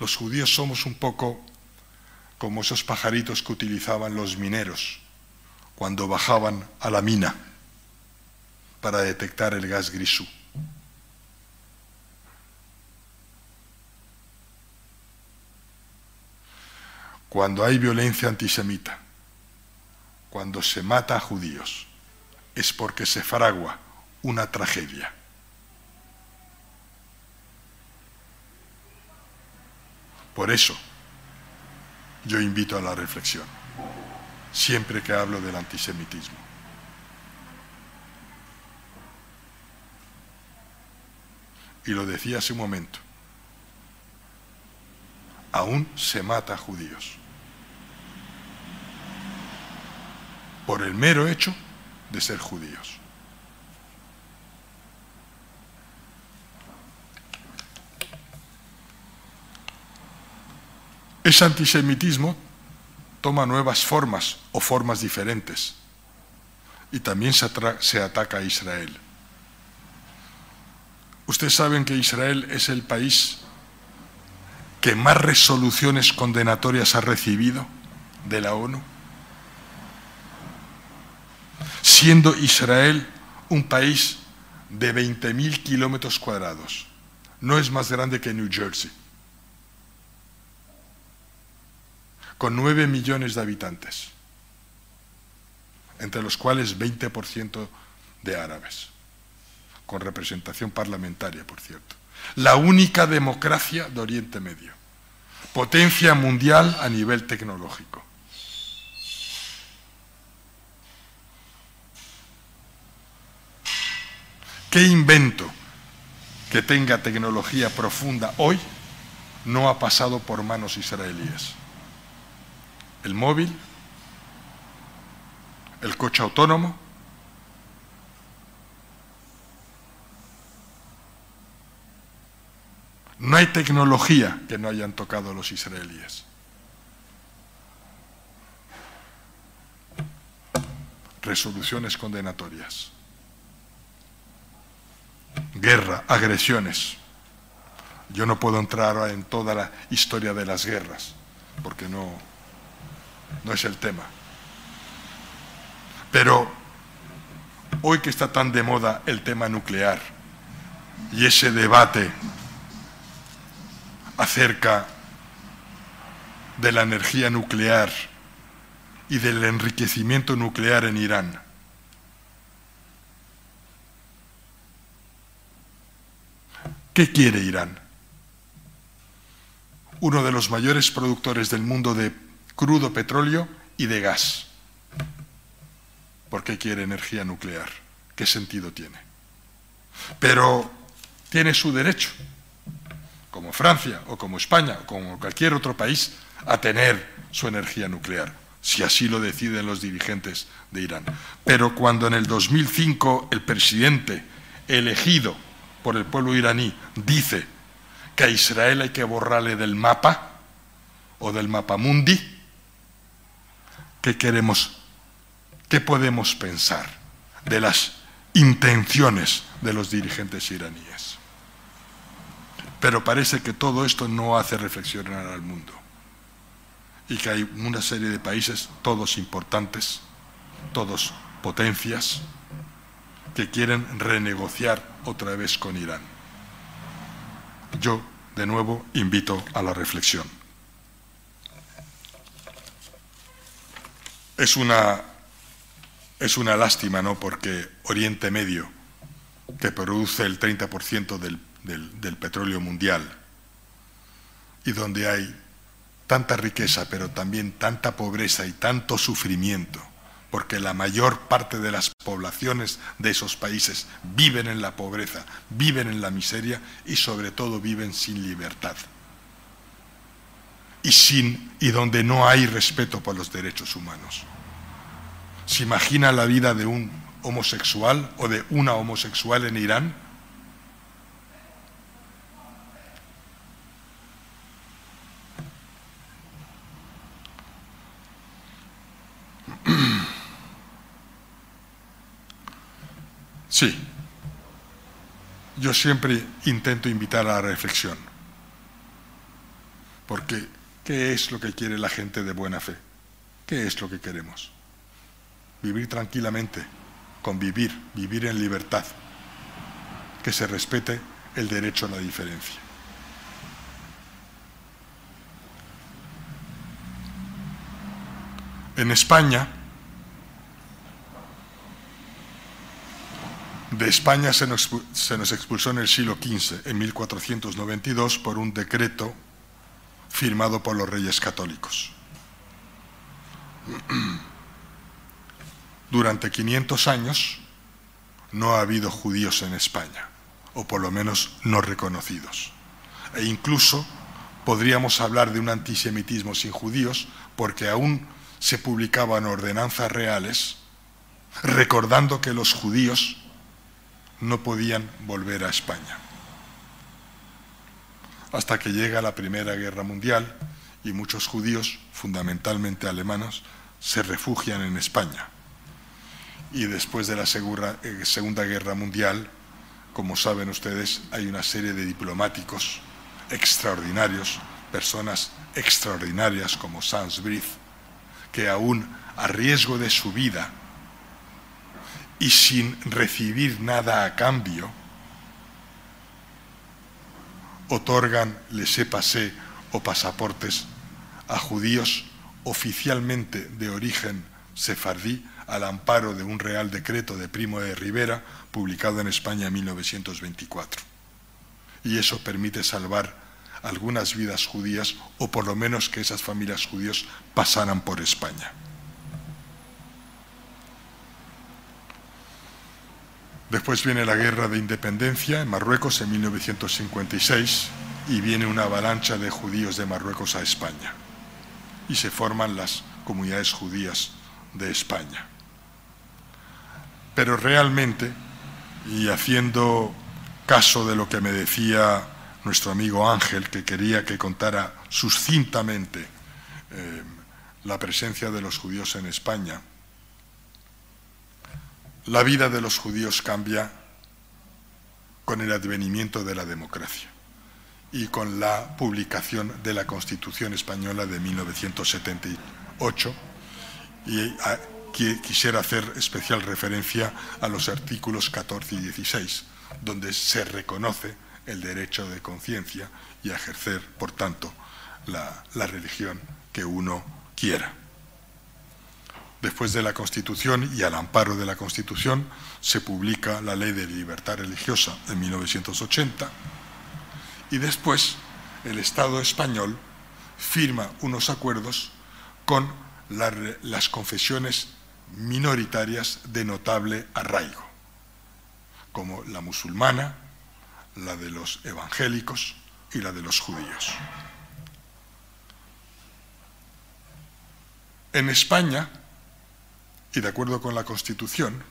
Los judíos somos un poco como esos pajaritos que utilizaban los mineros cuando bajaban a la mina para detectar el gas grisú. Cuando hay violencia antisemita, cuando se mata a judíos, es porque se fragua una tragedia. Por eso yo invito a la reflexión, siempre que hablo del antisemitismo. Y lo decía hace un momento, aún se mata a judíos por el mero hecho de ser judíos. Ese antisemitismo toma nuevas formas o formas diferentes y también se, se ataca a Israel. Ustedes saben que Israel es el país que más resoluciones condenatorias ha recibido de la ONU, siendo Israel un país de 20.000 kilómetros cuadrados. No es más grande que New Jersey, con 9 millones de habitantes, entre los cuales 20% de árabes con representación parlamentaria, por cierto. La única democracia de Oriente Medio. Potencia mundial a nivel tecnológico. ¿Qué invento que tenga tecnología profunda hoy no ha pasado por manos israelíes? El móvil, el coche autónomo, No hay tecnología que no hayan tocado los israelíes. Resoluciones condenatorias. Guerra, agresiones. Yo no puedo entrar en toda la historia de las guerras, porque no, no es el tema. Pero hoy que está tan de moda el tema nuclear y ese debate acerca de la energía nuclear y del enriquecimiento nuclear en Irán. ¿Qué quiere Irán? Uno de los mayores productores del mundo de crudo petróleo y de gas. ¿Por qué quiere energía nuclear? ¿Qué sentido tiene? Pero tiene su derecho, como Francia o como España o como cualquier otro país, a tener su energía nuclear, si así lo deciden los dirigentes de Irán. Pero cuando en el 2005 el presidente elegido por el pueblo iraní dice que a Israel hay que borrarle del mapa o del mapa mundi, ¿qué queremos? ¿Qué podemos pensar de las intenciones de los dirigentes iraníes? Pero parece que todo esto no hace reflexionar al mundo y que hay una serie de países, todos importantes, todos potencias, que quieren renegociar otra vez con Irán. Yo, de nuevo, invito a la reflexión. Es una, es una lástima, ¿no? Porque Oriente Medio, que produce el 30% del, del, petróleo mundial, y donde hay tanta riqueza, pero también tanta pobreza y tanto sufrimiento, porque la mayor parte de las poblaciones de esos países viven en la pobreza, viven en la miseria y sobre todo viven sin libertad. Y, sin, y donde no hay respeto por los derechos humanos. ¿Se imagina la vida de un homosexual o de una homosexual en Irán? Sí, yo siempre intento invitar a la reflexión, porque ¿qué es lo que quiere la gente de buena fe? ¿Qué es lo que queremos? Vivir tranquilamente, convivir, vivir en libertad, que se respete el derecho a la diferencia. En España, De España se nos, expulsó en el siglo XV, en 1492, por un decreto firmado por los reyes católicos. Durante 500 años no ha habido judíos en España, o por lo menos no reconocidos. E incluso podríamos hablar de un antisemitismo sin judíos, porque aún se publicaban ordenanzas reales recordando que los judíos no podían volver a España. Hasta que llega la Primera Guerra Mundial y muchos judíos, fundamentalmente alemanes, se refugian en España. Y después de la eh, Segunda Guerra Mundial, como saben ustedes, hay una serie de diplomáticos extraordinarios, personas extraordinarias como Sans que aún a riesgo de su vida y sin recibir nada a cambio, otorgan laissez-passer o pasaportes a judíos oficialmente de origen sefardí al amparo de un real decreto de Primo de Rivera publicado en España en 1924. Y eso permite salvar algunas vidas judías o por lo menos que esas familias judías pasaran por España. Después viene la guerra de independencia en Marruecos en 1956 y viene una avalancha de judíos de Marruecos a España. Y se forman las comunidades judías de España. Pero realmente, y haciendo caso de lo que me decía nuestro amigo Ángel, que quería que contara sucintamente eh, la presencia de los judíos en España, la vida de los judíos cambia con el advenimiento de la democracia y con la publicación de la Constitución Española de 1978. Y ah, quisiera hacer especial referencia a los artículos 14 y 16, donde se reconoce el derecho de conciencia y a ejercer, por tanto, la, la religión que uno quiera. Después de la Constitución y al amparo de la Constitución se publica la Ley de Libertad Religiosa en 1980 y después el Estado español firma unos acuerdos con las confesiones minoritarias de notable arraigo, como la musulmana, la de los evangélicos y la de los judíos. En España, y de acuerdo con la Constitución,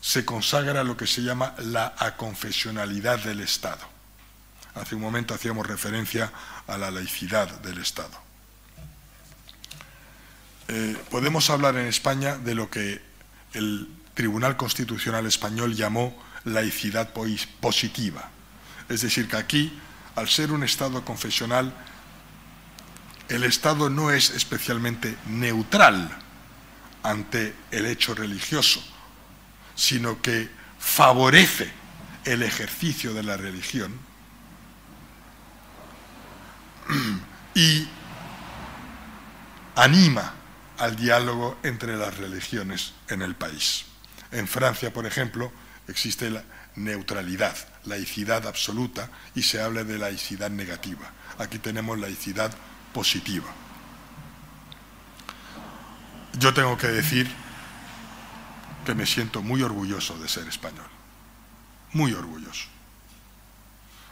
se consagra lo que se llama la aconfesionalidad del Estado. Hace un momento hacíamos referencia a la laicidad del Estado. Eh, podemos hablar en España de lo que el Tribunal Constitucional Español llamó laicidad positiva. Es decir, que aquí, al ser un Estado confesional, el Estado no es especialmente neutral ante el hecho religioso, sino que favorece el ejercicio de la religión y anima al diálogo entre las religiones en el país. En Francia, por ejemplo, existe la neutralidad, laicidad absoluta, y se habla de laicidad negativa. Aquí tenemos laicidad positiva. Yo tengo que decir que me siento muy orgulloso de ser español, muy orgulloso.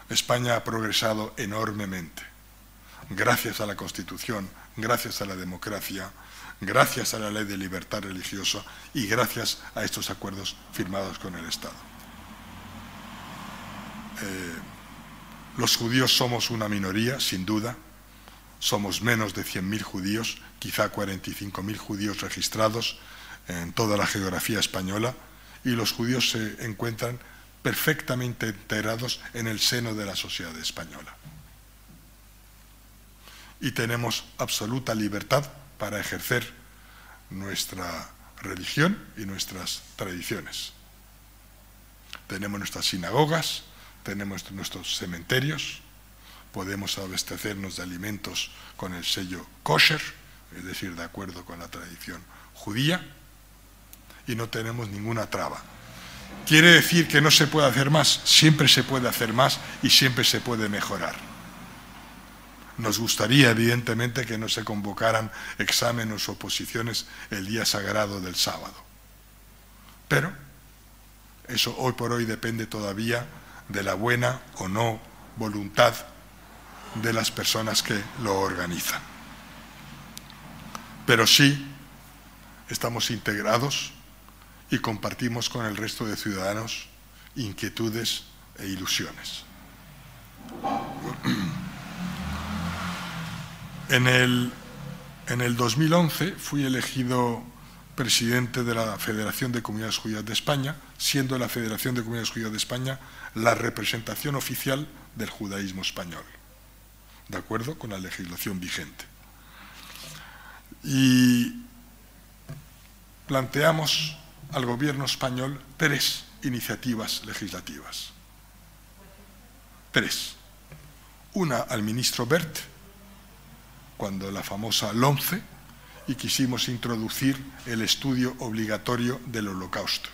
España ha progresado enormemente, gracias a la Constitución, gracias a la democracia, gracias a la ley de libertad religiosa y gracias a estos acuerdos firmados con el Estado. Eh, los judíos somos una minoría, sin duda, somos menos de 100.000 judíos, quizá 45.000 judíos registrados en toda la geografía española, y los judíos se encuentran perfectamente integrados en el seno de la sociedad española. Y tenemos absoluta libertad para ejercer nuestra religión y nuestras tradiciones. Tenemos nuestras sinagogas, tenemos nuestros cementerios, podemos abastecernos de alimentos con el sello kosher, es decir, de acuerdo con la tradición judía, y no tenemos ninguna traba. ¿Quiere decir que no se puede hacer más? Siempre se puede hacer más y siempre se puede mejorar. Nos gustaría, evidentemente, que no se convocaran exámenes o oposiciones el día sagrado del sábado. Pero eso hoy por hoy depende todavía de la buena o no voluntad de las personas que lo organizan. Pero sí estamos integrados y compartimos con el resto de ciudadanos inquietudes e ilusiones. En el, en el 2011 fui elegido presidente de la Federación de Comunidades Judías de España, siendo la Federación de Comunidades Judías de España la representación oficial del judaísmo español, de acuerdo con la legislación vigente. Y planteamos al gobierno español tres iniciativas legislativas. Tres. Una al ministro Bert, cuando la famosa LOMCE, y quisimos introducir el estudio obligatorio del holocausto.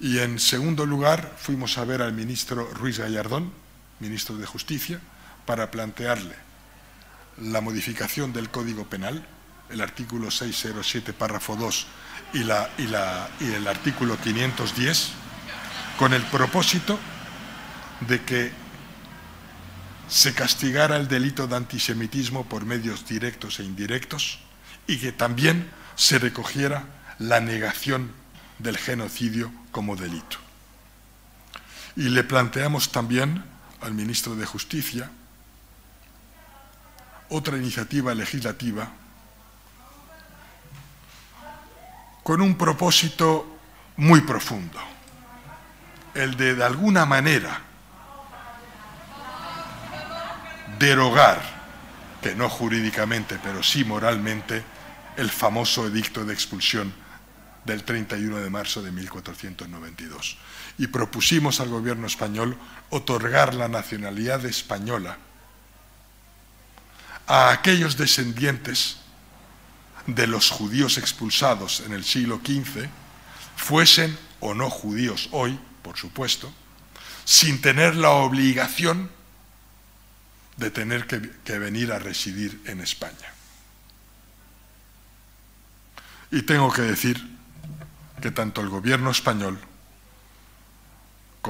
Y en segundo lugar fuimos a ver al ministro Ruiz Gallardón, ministro de Justicia, para plantearle la modificación del Código Penal, el artículo 607, párrafo 2 y, y el artículo 510, con el propósito de que se castigara el delito de antisemitismo por medios directos e indirectos y que también se recogiera la negación del genocidio como delito. Y le planteamos también al ministro de Justicia otra iniciativa legislativa con un propósito muy profundo, el de de alguna manera derogar, que no jurídicamente, pero sí moralmente, el famoso edicto de expulsión del 31 de marzo de 1492. Y propusimos al gobierno español otorgar la nacionalidad española a aquellos descendientes de los judíos expulsados en el siglo XV, fuesen o no judíos hoy, por supuesto, sin tener la obligación de tener que, venir a residir en España. Y tengo que decir que tanto el gobierno español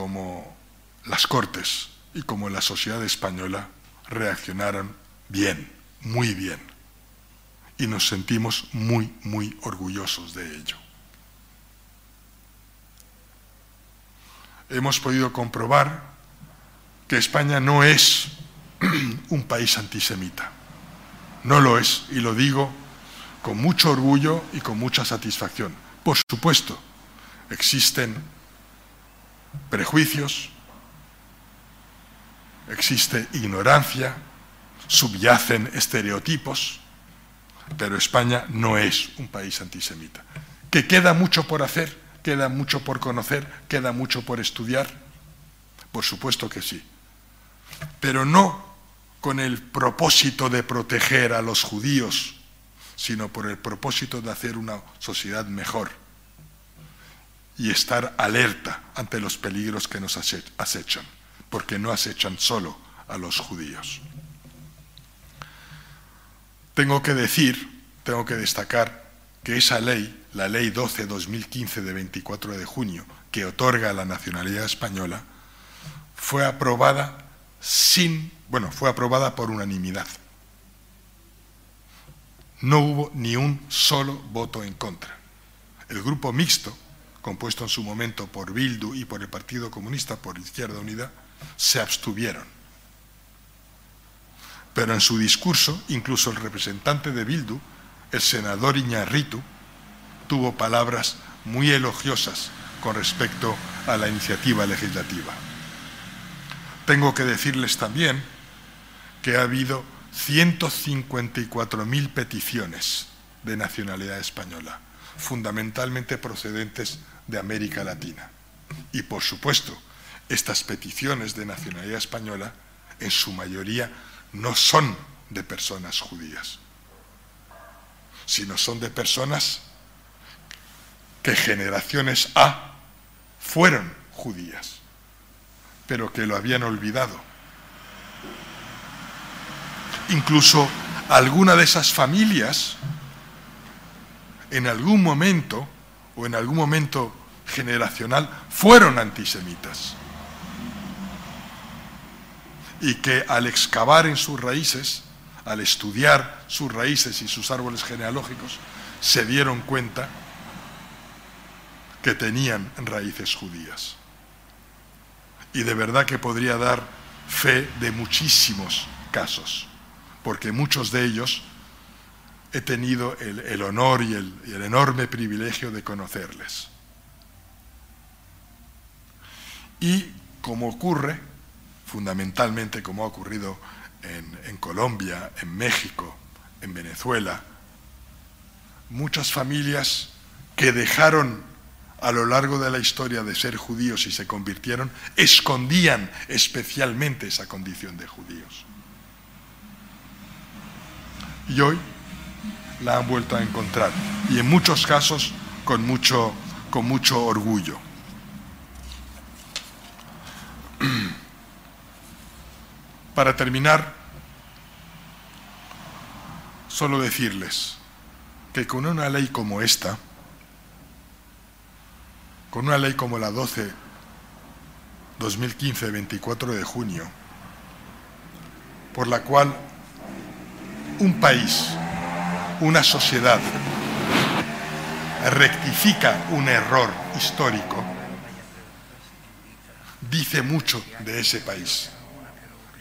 como las Cortes y como la sociedad española reaccionaron bien, muy bien. Y nos sentimos muy, muy orgullosos de ello. Hemos podido comprobar que España no es un país antisemita. No lo es, y lo digo con mucho orgullo y con mucha satisfacción. Por supuesto, existen prejuicios, existe ignorancia, subyacen estereotipos, pero España no es un país antisemita. ¿Que queda mucho por hacer? ¿Queda mucho por conocer? ¿Queda mucho por estudiar? Por supuesto que sí. Pero no con el propósito de proteger a los judíos, sino por el propósito de hacer una sociedad mejor y estar alerta ante los peligros que nos acechan, porque no acechan solo a los judíos. Tengo que decir, tengo que destacar que esa ley, la ley 12-2015 de 24 de junio, que otorga la nacionalidad española, fue aprobada sin, bueno, fue aprobada por unanimidad. No hubo ni un solo voto en contra. El grupo mixto compuesto en su momento por Bildu y por el Partido Comunista, por Izquierda Unida, se abstuvieron. Pero en su discurso, incluso el representante de Bildu, el senador Iñarritu, tuvo palabras muy elogiosas con respecto a la iniciativa legislativa. Tengo que decirles también que ha habido 154.000 peticiones de nacionalidad española, fundamentalmente procedentes de América Latina. Y por supuesto, estas peticiones de nacionalidad española en su mayoría no son de personas judías, sino son de personas que generaciones A fueron judías, pero que lo habían olvidado. Incluso alguna de esas familias en algún momento o en algún momento generacional fueron antisemitas. Y que al excavar en sus raíces, al estudiar sus raíces y sus árboles genealógicos, se dieron cuenta que tenían raíces judías. Y de verdad que podría dar fe de muchísimos casos, porque muchos de ellos he tenido el, honor y el enorme privilegio de conocerles. Y como ocurre, fundamentalmente como ha ocurrido en, Colombia, en México, en Venezuela, muchas familias que dejaron a lo largo de la historia de ser judíos y se convirtieron, escondían especialmente esa condición de judíos. Y hoy la han vuelto a encontrar, y en muchos casos con mucho, con mucho orgullo. Para terminar, solo decirles que con una ley como esta, con una ley como la 12 2015 24 de junio, por la cual un país, una sociedad rectifica un error histórico, dice mucho de ese país,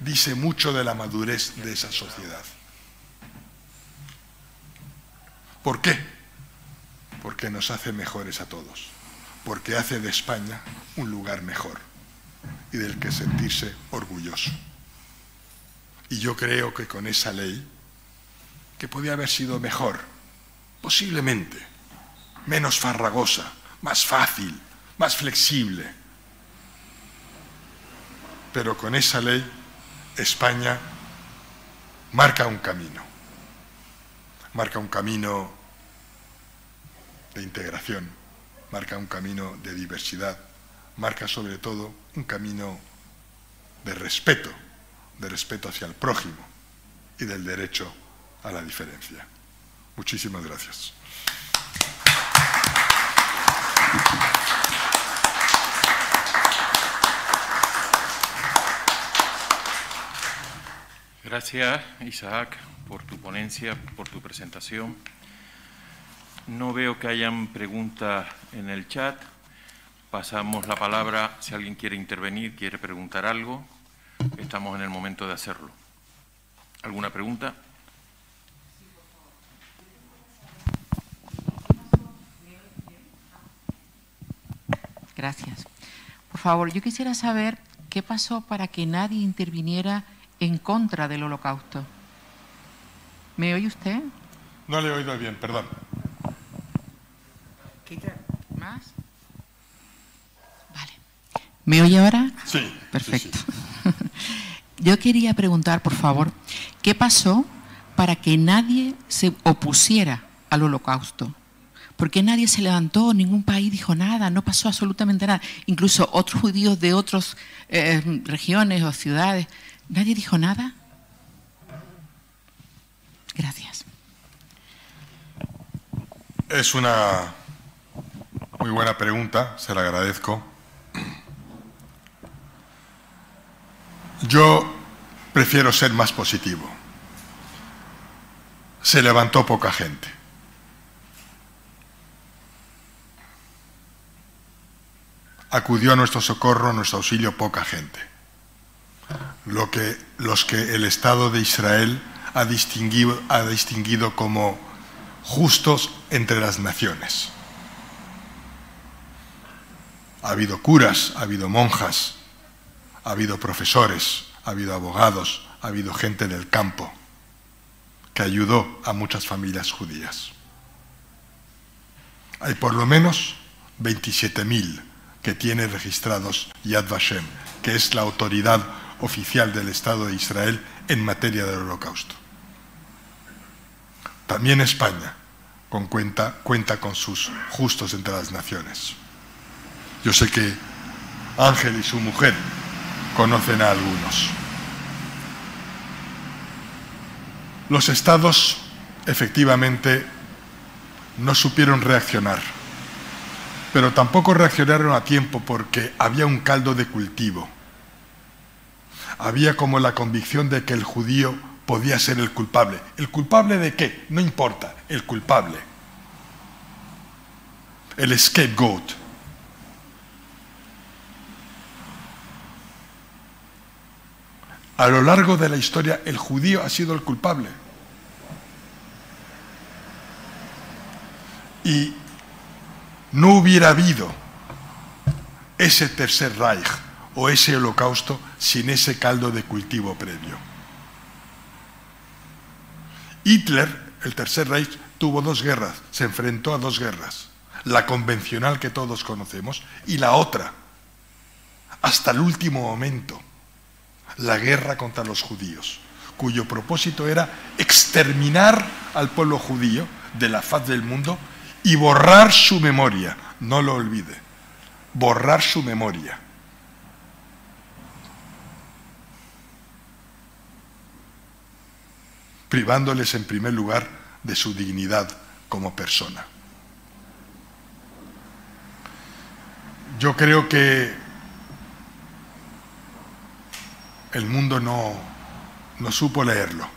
dice mucho de la madurez de esa sociedad. ¿Por qué? Porque nos hace mejores a todos, porque hace de España un lugar mejor y del que sentirse orgulloso. Y yo creo que con esa ley, que podía haber sido mejor, posiblemente, menos farragosa, más fácil, más flexible, pero con esa ley España marca un camino, marca un camino de integración, marca un camino de diversidad, marca sobre todo un camino de respeto, de respeto hacia el prójimo y del derecho a la diferencia. Muchísimas gracias. Gracias, Isaac, por tu ponencia, por tu presentación. No veo que hayan preguntas en el chat. Pasamos la palabra si alguien quiere intervenir, quiere preguntar algo. Estamos en el momento de hacerlo. ¿Alguna pregunta? Gracias. Por favor, yo quisiera saber qué pasó para que nadie interviniera en contra del holocausto. ¿Me oye usted? No le he oído bien, perdón. ¿Más? Vale. ¿Me oye ahora? Sí. Perfecto. sí. Yo quería preguntar, por favor, ¿qué pasó para que nadie se opusiera al holocausto? ¿Por qué nadie se levantó? Ningún país dijo nada, no pasó absolutamente nada. Incluso otros judíos de otras eh, regiones o ciudades, ¿nadie dijo nada? Gracias. Es una muy buena pregunta, se la agradezco. Yo prefiero ser más positivo. Se levantó poca gente. Acudió a nuestro socorro, a nuestro auxilio poca gente. Lo que, los que el Estado de Israel ha distinguido, como justos entre las naciones. Ha habido curas, ha habido monjas, ha habido profesores, ha habido abogados, ha habido gente del campo que ayudó a muchas familias judías. Hay por lo menos 27.000 que tiene registrados Yad Vashem, que es la autoridad oficial del Estado de Israel en materia del holocausto. También España cuenta, cuenta con sus justos entre las naciones. Yo sé que Ángel y su mujer conocen a algunos. Los estados efectivamente no supieron reaccionar, pero tampoco reaccionaron a tiempo porque había un caldo de cultivo. Había como la convicción de que el judío podía ser el culpable. ¿El culpable de qué? No importa, el culpable. El scapegoat. A lo largo de la historia el judío ha sido el culpable. Y no hubiera habido ese tercer Reich o ese holocausto sin ese caldo de cultivo previo. Hitler, el tercer Reich, tuvo dos guerras, se enfrentó a dos guerras, la convencional que todos conocemos y la otra, hasta el último momento, la guerra contra los judíos, cuyo propósito era exterminar al pueblo judío de la faz del mundo y borrar su memoria, no lo olvide, borrar su memoria. Privándoles en primer lugar de su dignidad como persona. Yo creo que el mundo no, no supo leerlo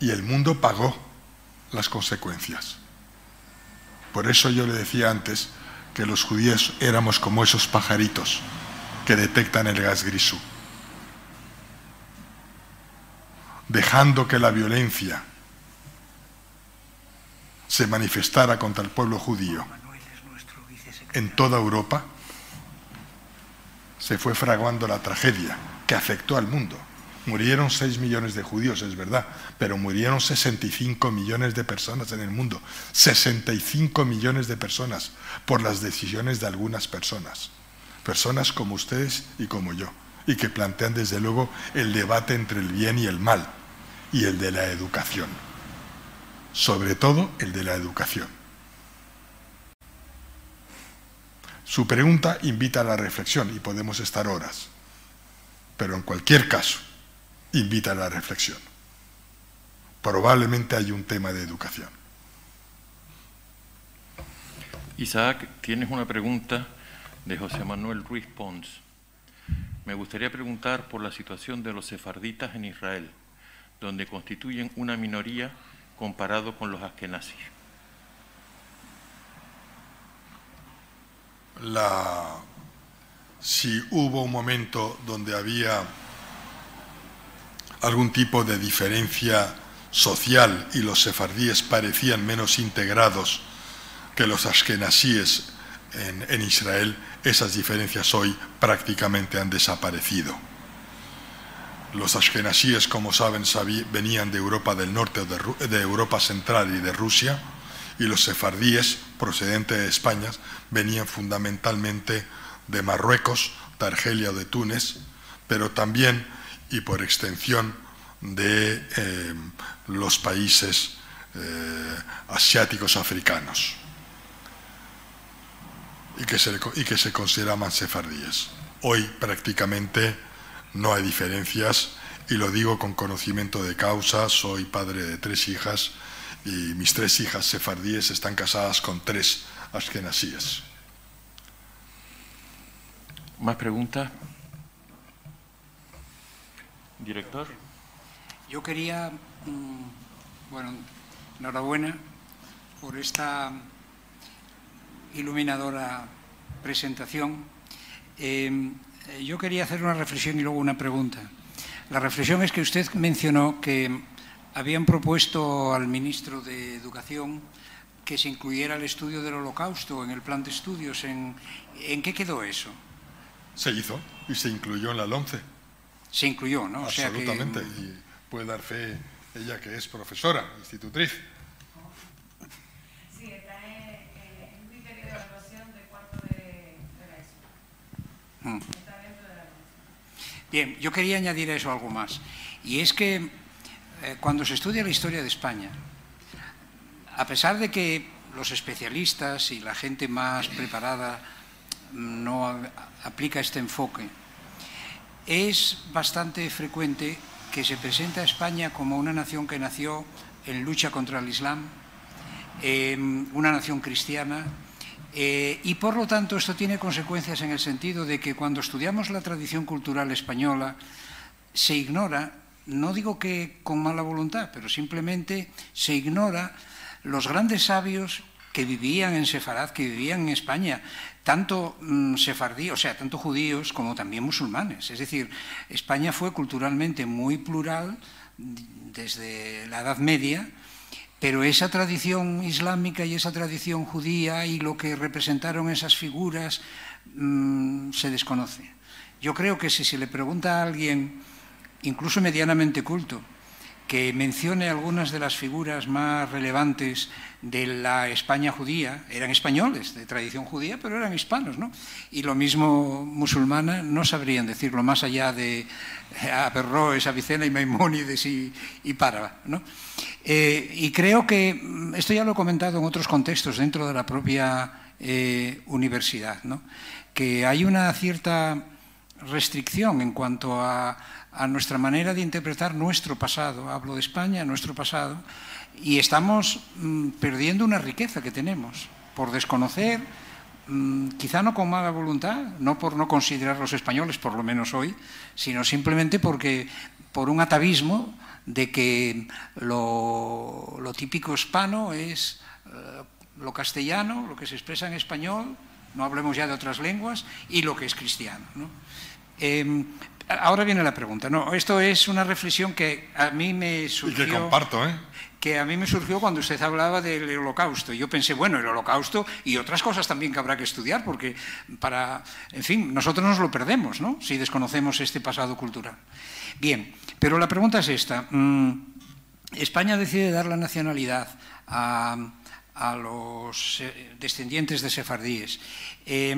y el mundo pagó las consecuencias. Por eso yo le decía antes que los judíos éramos como esos pajaritos que detectan el gas grisú. Dejando que la violencia se manifestara contra el pueblo judío en toda Europa, se fue fraguando la tragedia que afectó al mundo. Murieron 6 millones de judíos, es verdad, pero murieron 65 millones de personas en el mundo. 65 millones de personas por las decisiones de algunas personas. Personas como ustedes y como yo y que plantean desde luego el debate entre el bien y el mal y el de la educación, sobre todo el de la educación. Su pregunta invita a la reflexión y podemos estar horas, pero en cualquier caso, invita a la reflexión. Probablemente hay un tema de educación. Isaac, tienes una pregunta de José Manuel Ruiz Pons. Me gustaría preguntar por la situación de los sefarditas en Israel, donde constituyen una minoría comparado con los askenazis. Si hubo un momento donde había algún tipo de diferencia social y los sefardíes parecían menos integrados que los ashkenazíes en, Israel, esas diferencias hoy prácticamente han desaparecido. Los ashkenazíes, como saben, venían de Europa del Norte de Europa Central y de Rusia, y los sefardíes, procedentes de España, venían fundamentalmente de Marruecos, de Argelia o de Túnez, pero también y por extensión de eh, los países eh, asiáticos africanos y que, se, y que se consideraban sefardíes. Hoy prácticamente no hay diferencias y lo digo con conocimiento de causa, soy padre de tres hijas y mis tres hijas sefardíes están casadas con tres askenasíes. ¿Más preguntas? Director. Yo quería, mm, bueno, enhorabuena por esta iluminadora presentación. Em, yo quería hacer una reflexión y luego una pregunta. La reflexión es que usted mencionó que habían propuesto al ministro de Educación que se incluyera el estudio del holocausto en el plan de estudios. ¿En, ¿en qué quedó eso? Se hizo y se incluyó en la LONCE. Se incluyó, ¿no? Absolutamente. Y puede dar fe ella que es profesora, institutriz. Sí, está en, un criterio de evaluación de cuarto de, la ESO. Mm. Bien, yo quería añadir a eso algo más. Y es que eh, cuando se estudia la historia de España, a pesar de que los especialistas y la gente más preparada no aplica este enfoque, es bastante frecuente que se presenta a España como una nación que nació en lucha contra el Islam, una nación cristiana, eh, y por lo tanto esto tiene consecuencias en el sentido de que cuando estudiamos la tradición cultural española se ignora, no digo que con mala voluntad, pero simplemente se ignora los grandes sabios que vivían en Sefarad, que vivían en España, tanto mm, sefardí, o sea, tanto judíos como también musulmanes. Es decir, España fue culturalmente muy plural desde la Edad Media, pero esa tradición islámica y esa tradición judía y lo que representaron esas figuras mmm, se desconoce. Yo creo que si se le pregunta a alguien, incluso medianamente culto, que mencione algunas de las figuras más relevantes de la España judía, eran españoles, de tradición judía, pero eran hispanos, ¿no? Y lo mismo musulmana, no sabrían decirlo más allá de Averroes, Avicena y Maimónides y, y Párava, ¿no? Eh, y creo que, mm, esto ya lo he comentado en otros contextos dentro de la propia eh, universidad, ¿no? que hay una cierta restricción en cuanto a, a nuestra manera de interpretar nuestro pasado, hablo de España, nuestro pasado, y estamos mmm, perdiendo una riqueza que tenemos por desconocer, mmm, quizá no con mala voluntad, no por no considerar los españoles, por lo menos hoy, sino simplemente porque por un atavismo de que lo, lo típico hispano es eh, lo castellano, lo que se expresa en español, no hablemos ya de otras lenguas, y lo que es cristiano. ¿no? Eh, ahora viene la pregunta. No, esto es una reflexión que a mí me surgió. Y que comparto, ¿eh? Que a mí me surgió cuando usted hablaba del holocausto. Yo pensé, bueno, el holocausto y otras cosas también que habrá que estudiar, porque para. En fin, nosotros nos lo perdemos, ¿no? Si desconocemos este pasado cultural. Bien, pero la pregunta es esta. Mm, España decide dar la nacionalidad a, los eh, descendientes de sefardíes. Eh,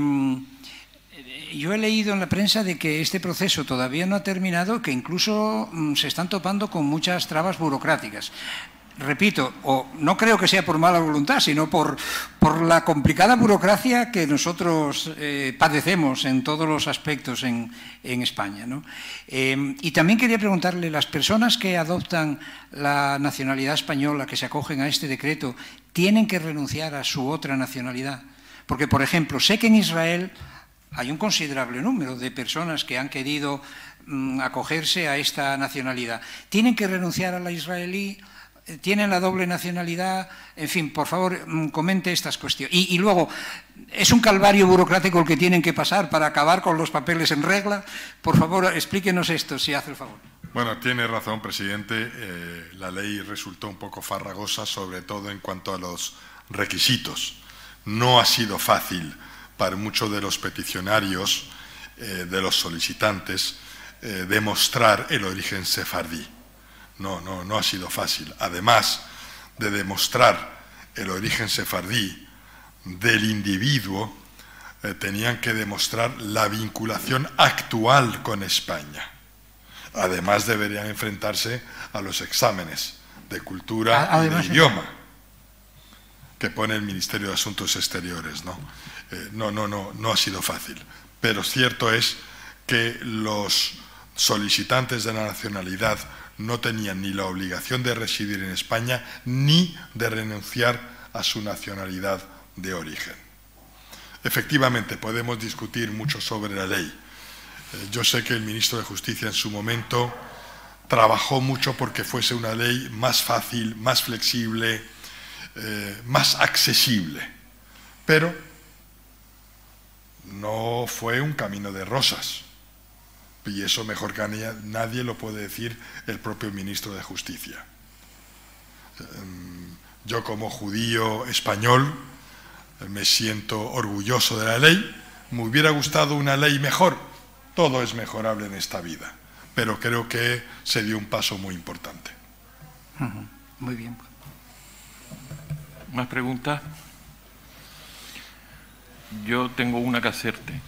yo he leído en la prensa de que este proceso todavía no ha terminado, que incluso mm, se están topando con muchas trabas burocráticas. Repito, o no creo que sea por mala voluntad, sino por, la complicada burocracia que nosotros eh, padecemos en todos los aspectos en, España. Eh, y también quería preguntarle, las personas que adoptan la nacionalidad española, que se acogen a este decreto, ¿tienen que renunciar a su otra nacionalidad? Porque, por ejemplo, sé que en Israel hay un considerable número de personas que han querido mm, acogerse a esta nacionalidad. ¿Tienen que renunciar a la israelí? Tienen la doble nacionalidad, en fin, por favor, mm, comente estas cuestiones. Y, luego, ¿es un calvario burocrático el que tienen que pasar para acabar con los papeles en regla? Por favor, explíquenos esto, si hace el favor. Bueno, tiene razón, presidente. Eh, la ley resultó un poco farragosa, sobre todo en cuanto a los requisitos. No ha sido fácil para muchos de los peticionarios, eh, de los solicitantes, eh, demostrar el origen sefardí no, no, no ha sido fácil. Además de demostrar el origen sefardí del individuo, eh, tenían que demostrar la vinculación actual con España. Además deberían enfrentarse a los exámenes de cultura y de idioma que pone el Ministerio de Asuntos Exteriores. ¿no? Eh, no, no, no, no ha sido fácil. Pero cierto es que los solicitantes de la nacionalidad no tenían ni la obligación de residir en España ni de renunciar a su nacionalidad de origen. Efectivamente, podemos discutir mucho sobre la ley. Eh, yo sé que el ministro de Justicia en su momento trabajó mucho porque fuese una ley más fácil, más flexible, eh, más accesible, pero no fue un camino de rosas y eso mejor que nadie lo puede decir el propio ministro de Justicia. Em, yo como judío español me siento orgulloso de la ley, me hubiera gustado una ley mejor, todo es mejorable en esta vida, pero creo que se dio un paso muy importante. Muy bien. ¿Más preguntas? Yo tengo una que hacerte.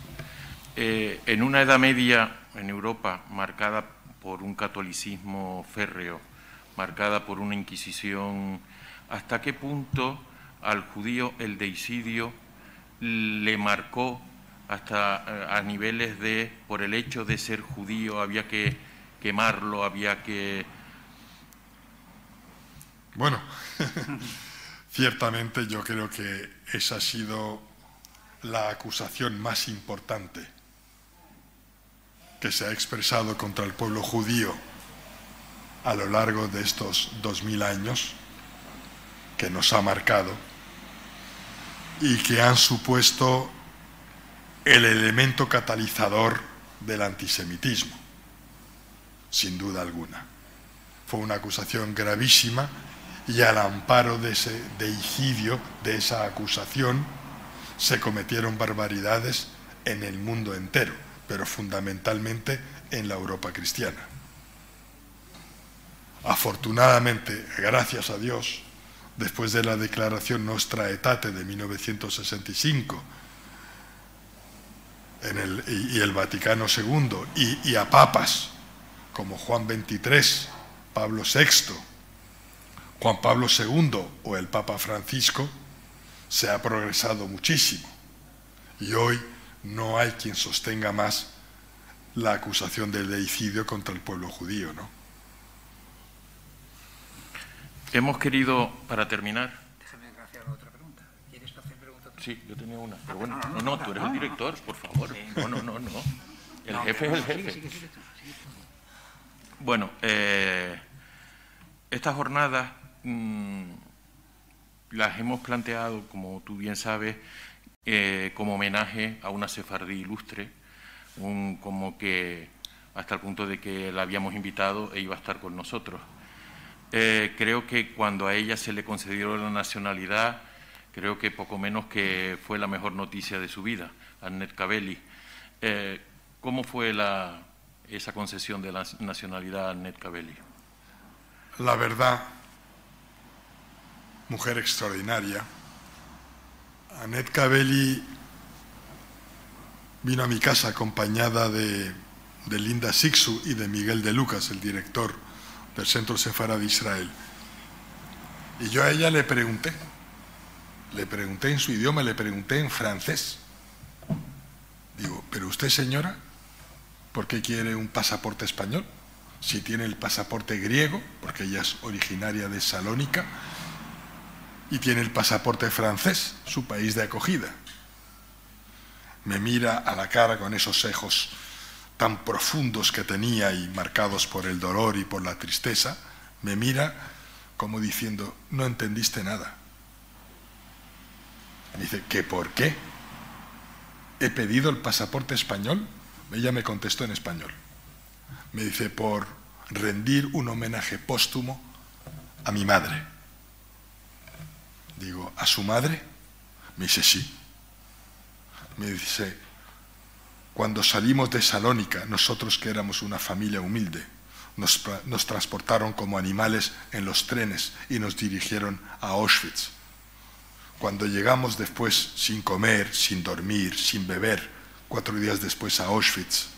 Eh, en una edad media en Europa marcada por un catolicismo férreo, marcada por una inquisición, ¿hasta qué punto al judío el deicidio le marcó hasta eh, a niveles de, por el hecho de ser judío, había que quemarlo, había que... Bueno, ciertamente yo creo que esa ha sido la acusación más importante que se ha expresado contra el pueblo judío a lo largo de estos dos mil años, que nos ha marcado y que han supuesto el elemento catalizador del antisemitismo, sin duda alguna. Fue una acusación gravísima y al amparo de ese deicidio, de esa acusación, se cometieron barbaridades en el mundo entero pero fundamentalmente en la Europa cristiana. Afortunadamente, gracias a Dios, después de la declaración Nostra Aetate de 1965 en el, y, el Vaticano II, y, y a papas como Juan XXIII, Pablo VI, Juan Pablo II o el Papa Francisco, se ha progresado muchísimo. Y hoy no hay quien sostenga más la acusación del deicidio contra el pueblo judío, ¿no? Hemos querido, para terminar. Déjame hacer otra pregunta. ¿Quieres hacer pregunta? Sí, yo tenía una. Pero bueno, no, no, tú eres el director, por favor. No, no, no, no. El jefe es el jefe. Bueno, eh, estas jornadas mmm, las hemos planteado, como tú bien sabes, eh, como homenaje a una sefardí ilustre, un, como que hasta el punto de que la habíamos invitado e iba a estar con nosotros. Eh, creo que cuando a ella se le concedió la nacionalidad, creo que poco menos que fue la mejor noticia de su vida, Annette Cabelli. Eh, ¿Cómo fue la, esa concesión de la nacionalidad a Annette Cabelli? La verdad, mujer extraordinaria, Annette Cabelli vino a mi casa acompañada de, Linda Sixu y de Miguel de Lucas, el director del Centro Sefara de Israel. Y yo a ella le pregunté, le pregunté en su idioma, le pregunté en francés. Digo, ¿pero usted señora? ¿Por qué quiere un pasaporte español? Si tiene el pasaporte griego, porque ella es originaria de Salónica, y tiene el pasaporte francés, su país de acogida. Me mira a la cara con esos ojos tan profundos que tenía y marcados por el dolor y por la tristeza, me mira como diciendo, no entendiste nada. Me dice, ¿qué por qué? He pedido el pasaporte español. Ella me contestó en español. Me dice, por rendir un homenaje póstumo a mi madre. Digo, ¿a su madre? Me dice, sí. Me dice, cuando salimos de Salónica, nosotros que éramos una familia humilde, nos, nos, transportaron como animales en los trenes y nos dirigieron a Auschwitz. Cuando llegamos después sin comer, sin dormir, sin beber, cuatro días después a Auschwitz,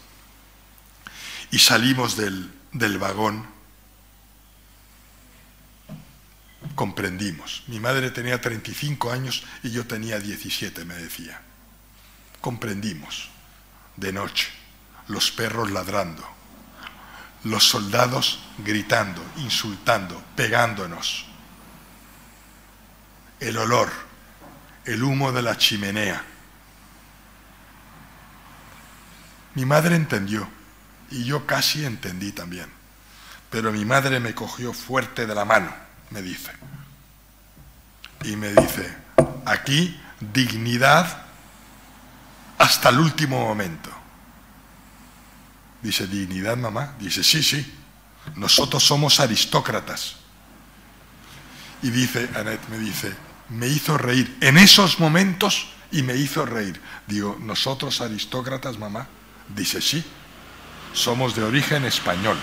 y salimos del, del vagón, comprendimos. Mi madre tenía 35 años y yo tenía 17, me decía. Comprendimos. De noche, los perros ladrando, los soldados gritando, insultando, pegándonos. El olor, el humo de la chimenea. Mi madre entendió y yo casi entendí también. Pero mi madre me cogió fuerte de la mano, me dice. Y me dice, aquí dignidad hasta el último momento. Dice, dignidad, mamá. Dice, sí, sí, nosotros somos aristócratas. Y dice, Annette me dice, me hizo reír en esos momentos y me hizo reír. Digo, nosotros aristócratas, mamá. Dice, sí, somos de origen español.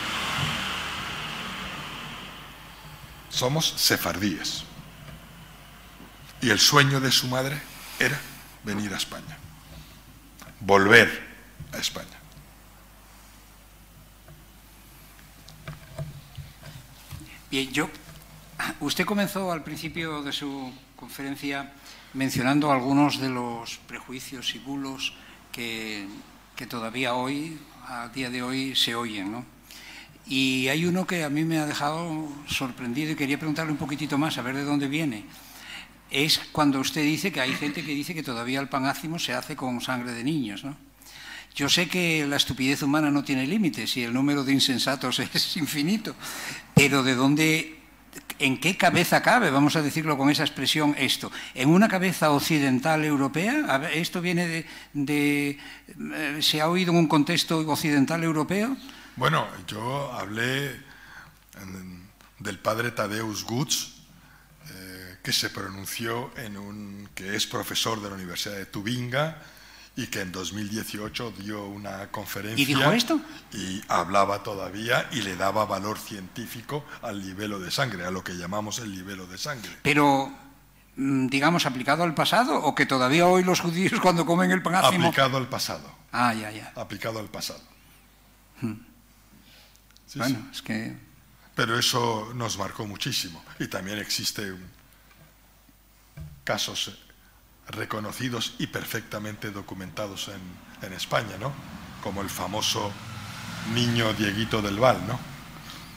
Somos sefardíes. Y el sueño de su madre era venir a España, volver a España. Bien, yo, usted comenzó al principio de su conferencia mencionando algunos de los prejuicios y bulos que, que todavía hoy, a día de hoy, se oyen, ¿no? Y hay uno que a mí me ha dejado sorprendido y quería preguntarle un poquitito más, a ver de dónde viene. Es cuando usted dice que hay gente que dice que todavía el pan ácimo se hace con sangre de niños, ¿no? Yo sé que la estupidez humana no tiene límites y el número de insensatos es infinito, pero ¿de dónde, en qué cabeza cabe, vamos a decirlo con esa expresión, esto? ¿En una cabeza occidental europea? ¿Esto viene de, de se ha oído en un contexto occidental europeo? Bueno, yo hablé del padre Tadeusz Gutz, eh, que se pronunció en un, que es profesor de la Universidad de Tubinga y que en 2018 dio una conferencia. ¿Y dijo esto? Y hablaba todavía y le daba valor científico al libelo de sangre, a lo que llamamos el libelo de sangre. Pero, digamos, aplicado al pasado o que todavía hoy los judíos cuando comen el pan ácimo... Aplicado al pasado. Ah, ya, ya. Aplicado al pasado. Hmm. Sí, bueno, sí. es que... Pero eso nos marcó muchísimo. Y también existen casos reconocidos y perfectamente documentados en, en, España, ¿no? Como el famoso niño Dieguito del Val, ¿no?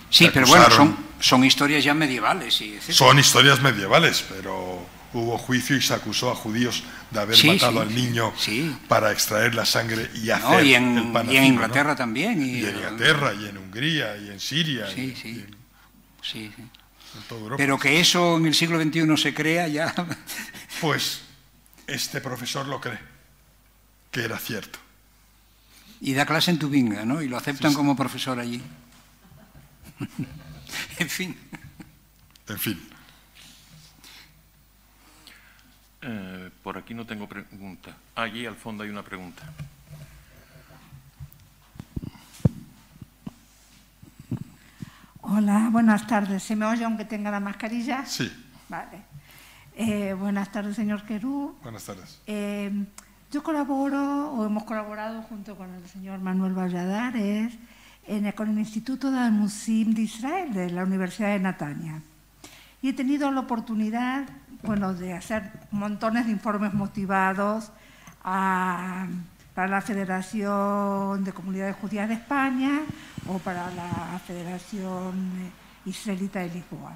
Sí, pero bueno, son, son, historias ya medievales. Y etcétera. son historias medievales, pero hubo juicio y se acusó a judíos de haber sí, matado sí, al niño sí. para extraer la sangre y hacer no, y en, el y en Inglaterra ¿no? también. Y, y, en Inglaterra, y en Hungría, y en Siria. Sí, y, sí. y en, sí, sí. En toda Europa. Pero que eso en el siglo XXI se crea ya. Pues este profesor lo cree, que era cierto. Y da clase en Tubinga, ¿no? Y lo aceptan como profesor allí. en fin. En fin. Eh, por aquí no tengo pregunta. Allí al fondo hay una pregunta. Hola, buenas tardes. ¿Se me oye aunque tenga la mascarilla? Sí. Vale. Eh, buenas tardes, señor Querú. Buenas tardes. Eh, yo colaboro, o hemos colaborado junto con el señor Manuel Valladares, en, con el Instituto del Musim de Israel, de la Universidad de Natania. y he tenido la oportunidad, bueno, de hacer montones de informes motivados para la Federación de Comunidades Judías de España o para la Federación Israelita de Lisboa.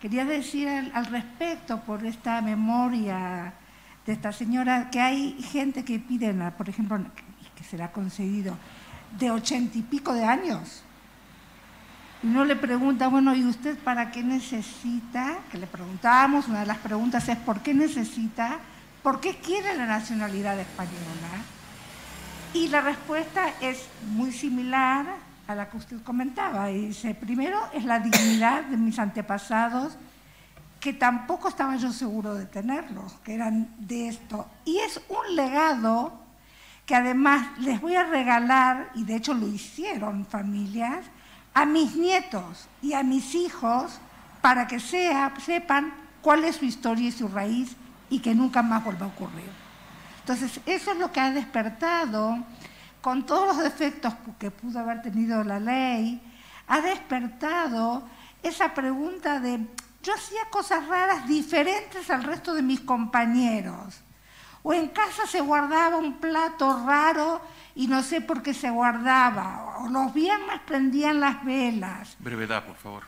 Quería decir al, al respecto, por esta memoria de esta señora, que hay gente que pide, por ejemplo, que se le ha concedido, de ochenta y pico de años. Uno le pregunta, bueno, ¿y usted para qué necesita? Que le preguntábamos, una de las preguntas es, ¿por qué necesita? ¿Por qué quiere la nacionalidad española? Y la respuesta es muy similar a la que usted comentaba. Y dice, primero es la dignidad de mis antepasados, que tampoco estaba yo seguro de tenerlos, que eran de esto. Y es un legado que además les voy a regalar, y de hecho lo hicieron familias, a mis nietos y a mis hijos para que sepan cuál es su historia y su raíz y que nunca más vuelva a ocurrir. Entonces, eso es lo que ha despertado, con todos los defectos que pudo haber tenido la ley, ha despertado esa pregunta de, yo hacía cosas raras diferentes al resto de mis compañeros o en casa se guardaba un plato raro y no sé por qué se guardaba, o los viernes prendían las velas. Brevedad, por favor.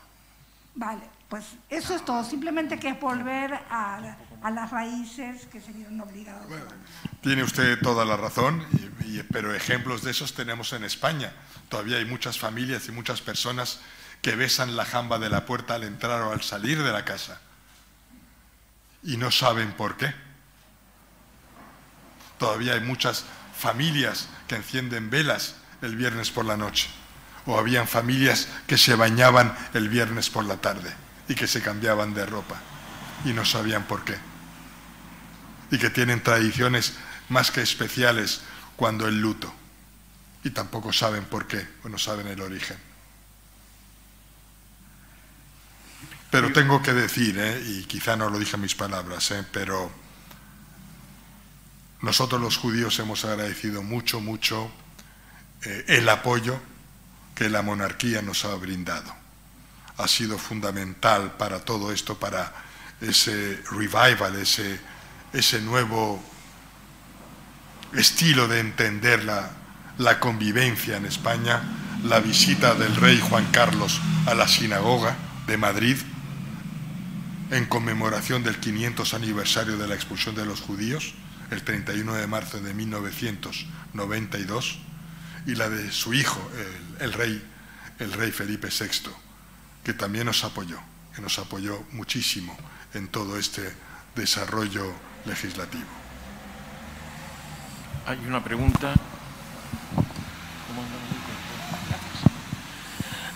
Vale, pues eso es todo, simplemente que es volver a, a las raíces que se vieron obligados. Bueno, tiene usted toda la razón, y, y, pero ejemplos de esos tenemos en España. Todavía hay muchas familias y muchas personas que besan la jamba de la puerta al entrar o al salir de la casa y no saben por qué. Todavía hay muchas familias que encienden velas el viernes por la noche. O habían familias que se bañaban el viernes por la tarde y que se cambiaban de ropa y no sabían por qué. Y que tienen tradiciones más que especiales cuando el luto. Y tampoco saben por qué o no saben el origen. Pero tengo que decir, ¿eh? y quizá no lo dije en mis palabras, ¿eh? pero nosotros los judíos hemos agradecido mucho, mucho eh, el apoyo que la monarquía nos ha brindado. Ha sido fundamental para todo esto, para ese revival, ese, nuevo estilo de entender la, la convivencia en España, la visita del rey Juan Carlos a la sinagoga de Madrid en conmemoración del 500 aniversario de la expulsión de los judíos, el 31 de marzo de 1992, y la de su hijo, el, el, rey, el rey Felipe VI, que también nos apoyó, que nos apoyó muchísimo en todo este desarrollo legislativo. Hay una pregunta.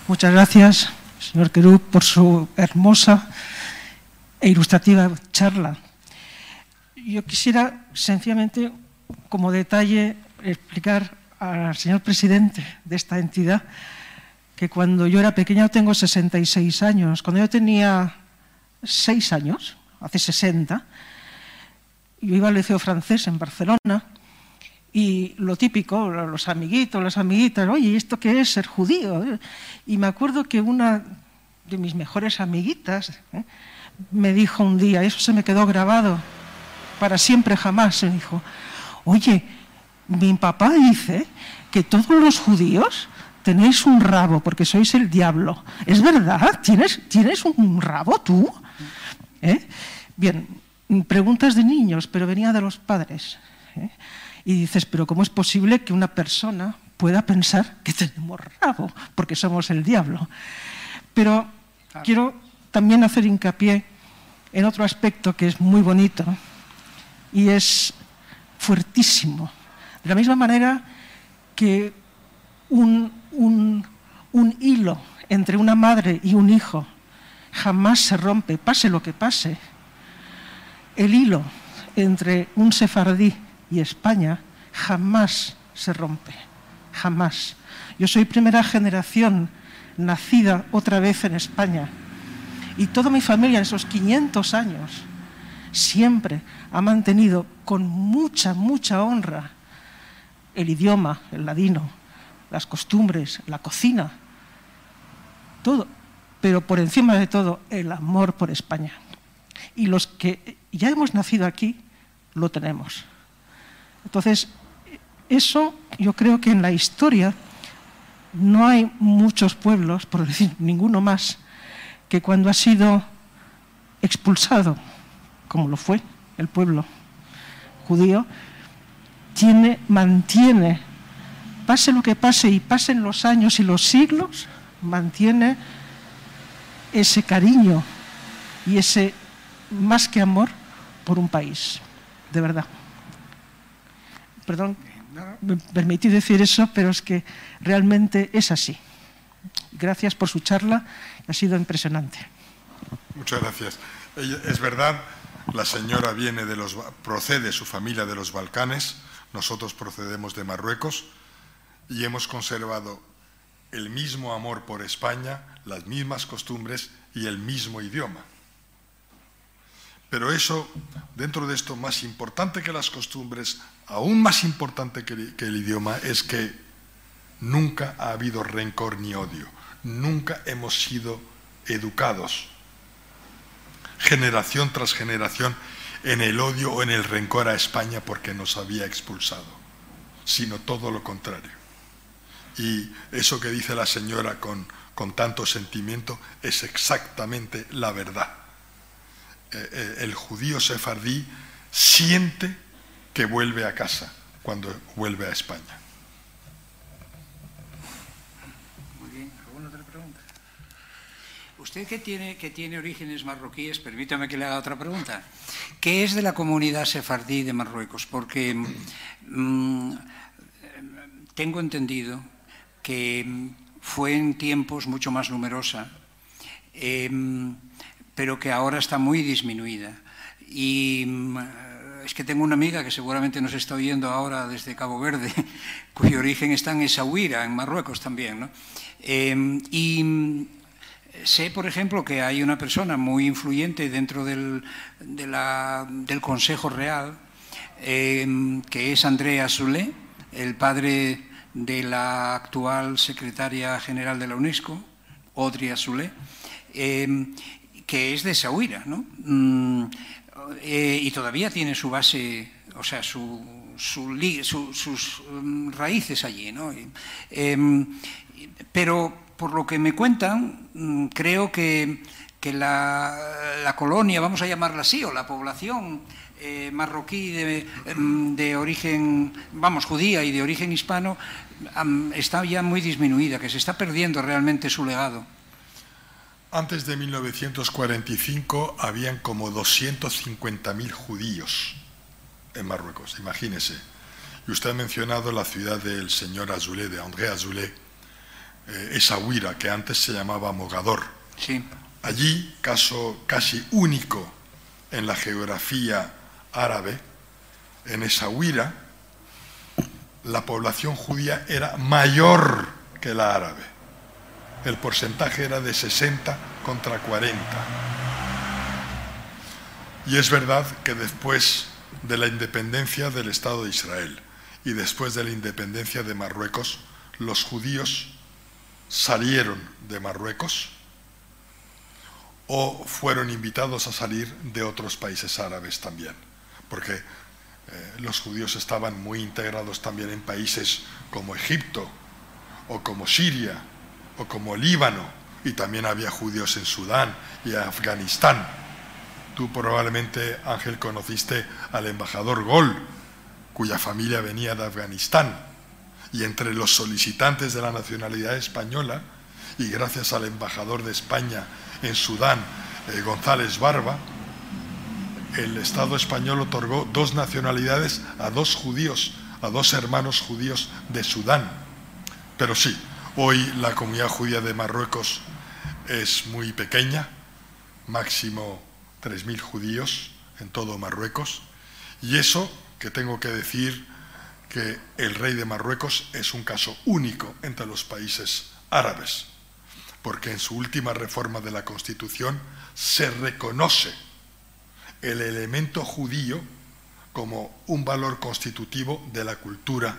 Muchas gracias, señor Querú, por su hermosa e ilustrativa charla. Yo quisiera sencillamente, como detalle, explicar al señor presidente de esta entidad que cuando yo era pequeña, tengo 66 años, cuando yo tenía 6 años, hace 60, yo iba al liceo francés en Barcelona y lo típico, los amiguitos, las amiguitas, oye, ¿esto qué es ser judío? Y me acuerdo que una de mis mejores amiguitas ¿eh? me dijo un día, eso se me quedó grabado, para siempre jamás. Me dijo, oye, mi papá dice que todos los judíos tenéis un rabo porque sois el diablo. ¿Es verdad? ¿Tienes, ¿tienes un rabo tú? ¿Eh? Bien, preguntas de niños, pero venía de los padres. ¿eh? Y dices, pero ¿cómo es posible que una persona pueda pensar que tenemos rabo porque somos el diablo? Pero quiero también hacer hincapié en otro aspecto que es muy bonito y es fuertísimo. De la misma manera que un, un, un, hilo entre una madre y un hijo jamás se rompe, pase lo que pase, el hilo entre un sefardí y España jamás se rompe, jamás. Yo soy primera generación nacida otra vez en España y toda mi familia en esos 500 años siempre ha mantenido con mucha, mucha honra el idioma, el ladino, las costumbres, la cocina, todo. pero por encima de todo el amor por España. Y los que ya hemos nacido aquí, lo tenemos. Entonces, eso yo creo que en la historia no hay muchos pueblos, por decir ninguno más, que cuando ha sido expulsado, como lo fue el pueblo judío, tiene, mantiene, pase lo que pase y pasen los años y los siglos, mantiene ese cariño y ese más que amor por un país, de verdad. Perdón, me permití decir eso, pero es que realmente es así. Gracias por su charla, ha sido impresionante. Muchas gracias. Es verdad, la señora viene de los, procede su familia de los Balcanes, nosotros procedemos de Marruecos y hemos conservado el mismo amor por España, las mismas costumbres y el mismo idioma. Pero eso, dentro de esto, más importante que las costumbres, aún más importante que, el idioma, es que nunca ha habido rencor ni odio. Nunca hemos sido educados, generación tras generación, en el odio o en el rencor a España porque nos había expulsado, sino todo lo contrario. Y eso que dice la señora con, con tanto sentimiento es exactamente la verdad. Eh, eh, el judío sefardí siente que vuelve a casa cuando vuelve a España. Muy bien, ¿alguna otra pregunta? Usted que tiene, que tiene orígenes marroquíes, permítame que le haga otra pregunta. ¿Qué es de la comunidad sefardí de Marruecos? Porque mm, tengo entendido que fue en tiempos mucho más numerosa. Em, pero que ahora está muy disminuida. Y mm, es que tengo una amiga que seguramente nos está oyendo ahora desde Cabo Verde, cuyo origen está en Essaouira, en Marruecos también. ¿no? Em, y sé, por ejemplo, que hay una persona muy influyente dentro del, del Consejo Real, em, que es Andrea Zulé, el padre de la actual secretaria general de la UNESCO, Audrey Azulé, que es de Sahuira, ¿no? Mm, eh, y todavía tiene su base, o sea, su, sus mm, raíces allí, ¿no? Em, pero por lo que me cuentan, mm, creo que, la, colonia, vamos a llamarla así, o la población eh, marroquí em, de, origen, vamos, judía y de origen hispano, está ya muy disminuida, que se está perdiendo realmente su legado. Antes de 1945 habían como 250.000 judíos en Marruecos, imagínese. Y usted ha mencionado la ciudad del señor Azoulay, de André Azoulay, eh, esa huira que antes se llamaba Mogador. Sí. Allí, caso casi único en la geografía árabe, en esa huira, la población judía era mayor que la árabe el porcentaje era de 60 contra 40. Y es verdad que después de la independencia del Estado de Israel y después de la independencia de Marruecos, los judíos salieron de Marruecos o fueron invitados a salir de otros países árabes también, porque eh, los judíos estaban muy integrados también en países como Egipto o como Siria o como Líbano, y también había judíos en Sudán y Afganistán. Tú probablemente, Ángel, conociste al embajador Gol, cuya familia venía de Afganistán. Y entre los solicitantes de la nacionalidad española, y gracias al embajador de España en Sudán, eh, González Barba, el Estado español otorgó dos nacionalidades a dos judíos, a dos hermanos judíos de Sudán. Pero sí, Hoy la comunidad judía de Marruecos es muy pequeña, máximo 3.000 judíos en todo Marruecos. Y eso que tengo que decir que el rey de Marruecos es un caso único entre los países árabes, porque en su última reforma de la Constitución se reconoce el elemento judío como un valor constitutivo de la cultura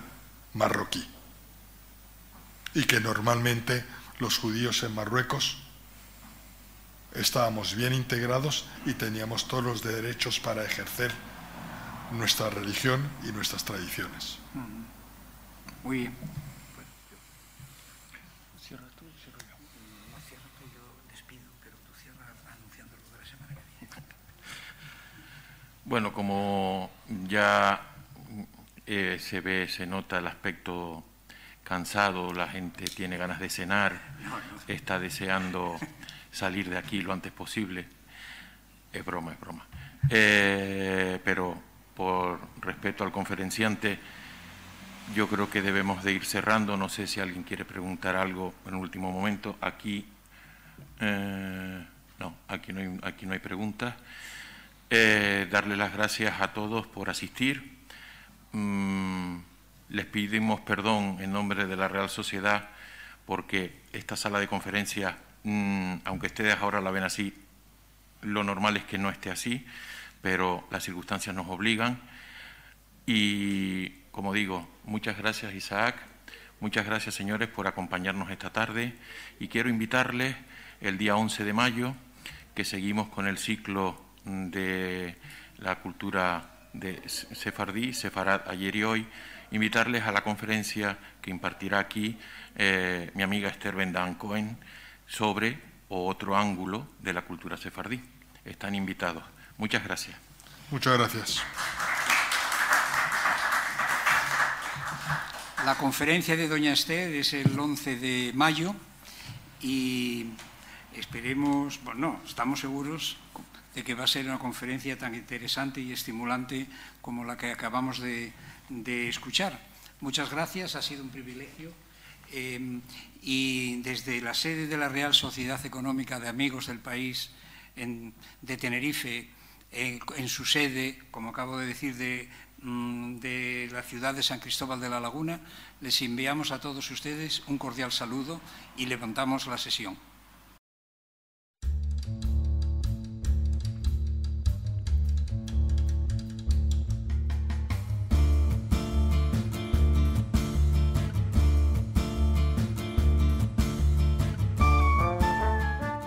marroquí y que normalmente los judíos en Marruecos estábamos bien integrados y teníamos todos los derechos para ejercer nuestra religión y nuestras tradiciones. Muy bien. Bueno, como ya eh, se ve, se nota el aspecto cansado, la gente tiene ganas de cenar, está deseando salir de aquí lo antes posible. Es broma, es broma. Eh, pero por respeto al conferenciante, yo creo que debemos de ir cerrando. No sé si alguien quiere preguntar algo en último momento. Aquí, eh, no, aquí no hay, aquí no hay preguntas. Eh, darle las gracias a todos por asistir. Mm, les pedimos perdón en nombre de la Real Sociedad porque esta sala de conferencias, mm, aunque ustedes ahora la ven así, lo normal es que no esté así, pero las circunstancias nos obligan. Y, como digo, muchas gracias Isaac, muchas gracias señores por acompañarnos esta tarde y quiero invitarles el día 11 de mayo, que seguimos con el ciclo de la cultura de sefardí, sefarad ayer y hoy, invitarles a la conferencia que impartirá aquí eh, mi amiga Esther Bendan Cohen sobre otro ángulo de la cultura sefardí. Están invitados. Muchas gracias. Muchas gracias. La conferencia de Doña Esther es el 11 de mayo y esperemos, bueno, no, estamos seguros de que va a ser una conferencia tan interesante y estimulante como la que acabamos de, escuchar. Muchas gracias, ha sido un privilegio. Eh, y desde la sede de la Real Sociedad Económica de Amigos del País de Tenerife, en, en su sede, como acabo de decir, de, mm, de la ciudad de San Cristóbal de la Laguna, les enviamos a todos ustedes un cordial saludo y levantamos la sesión.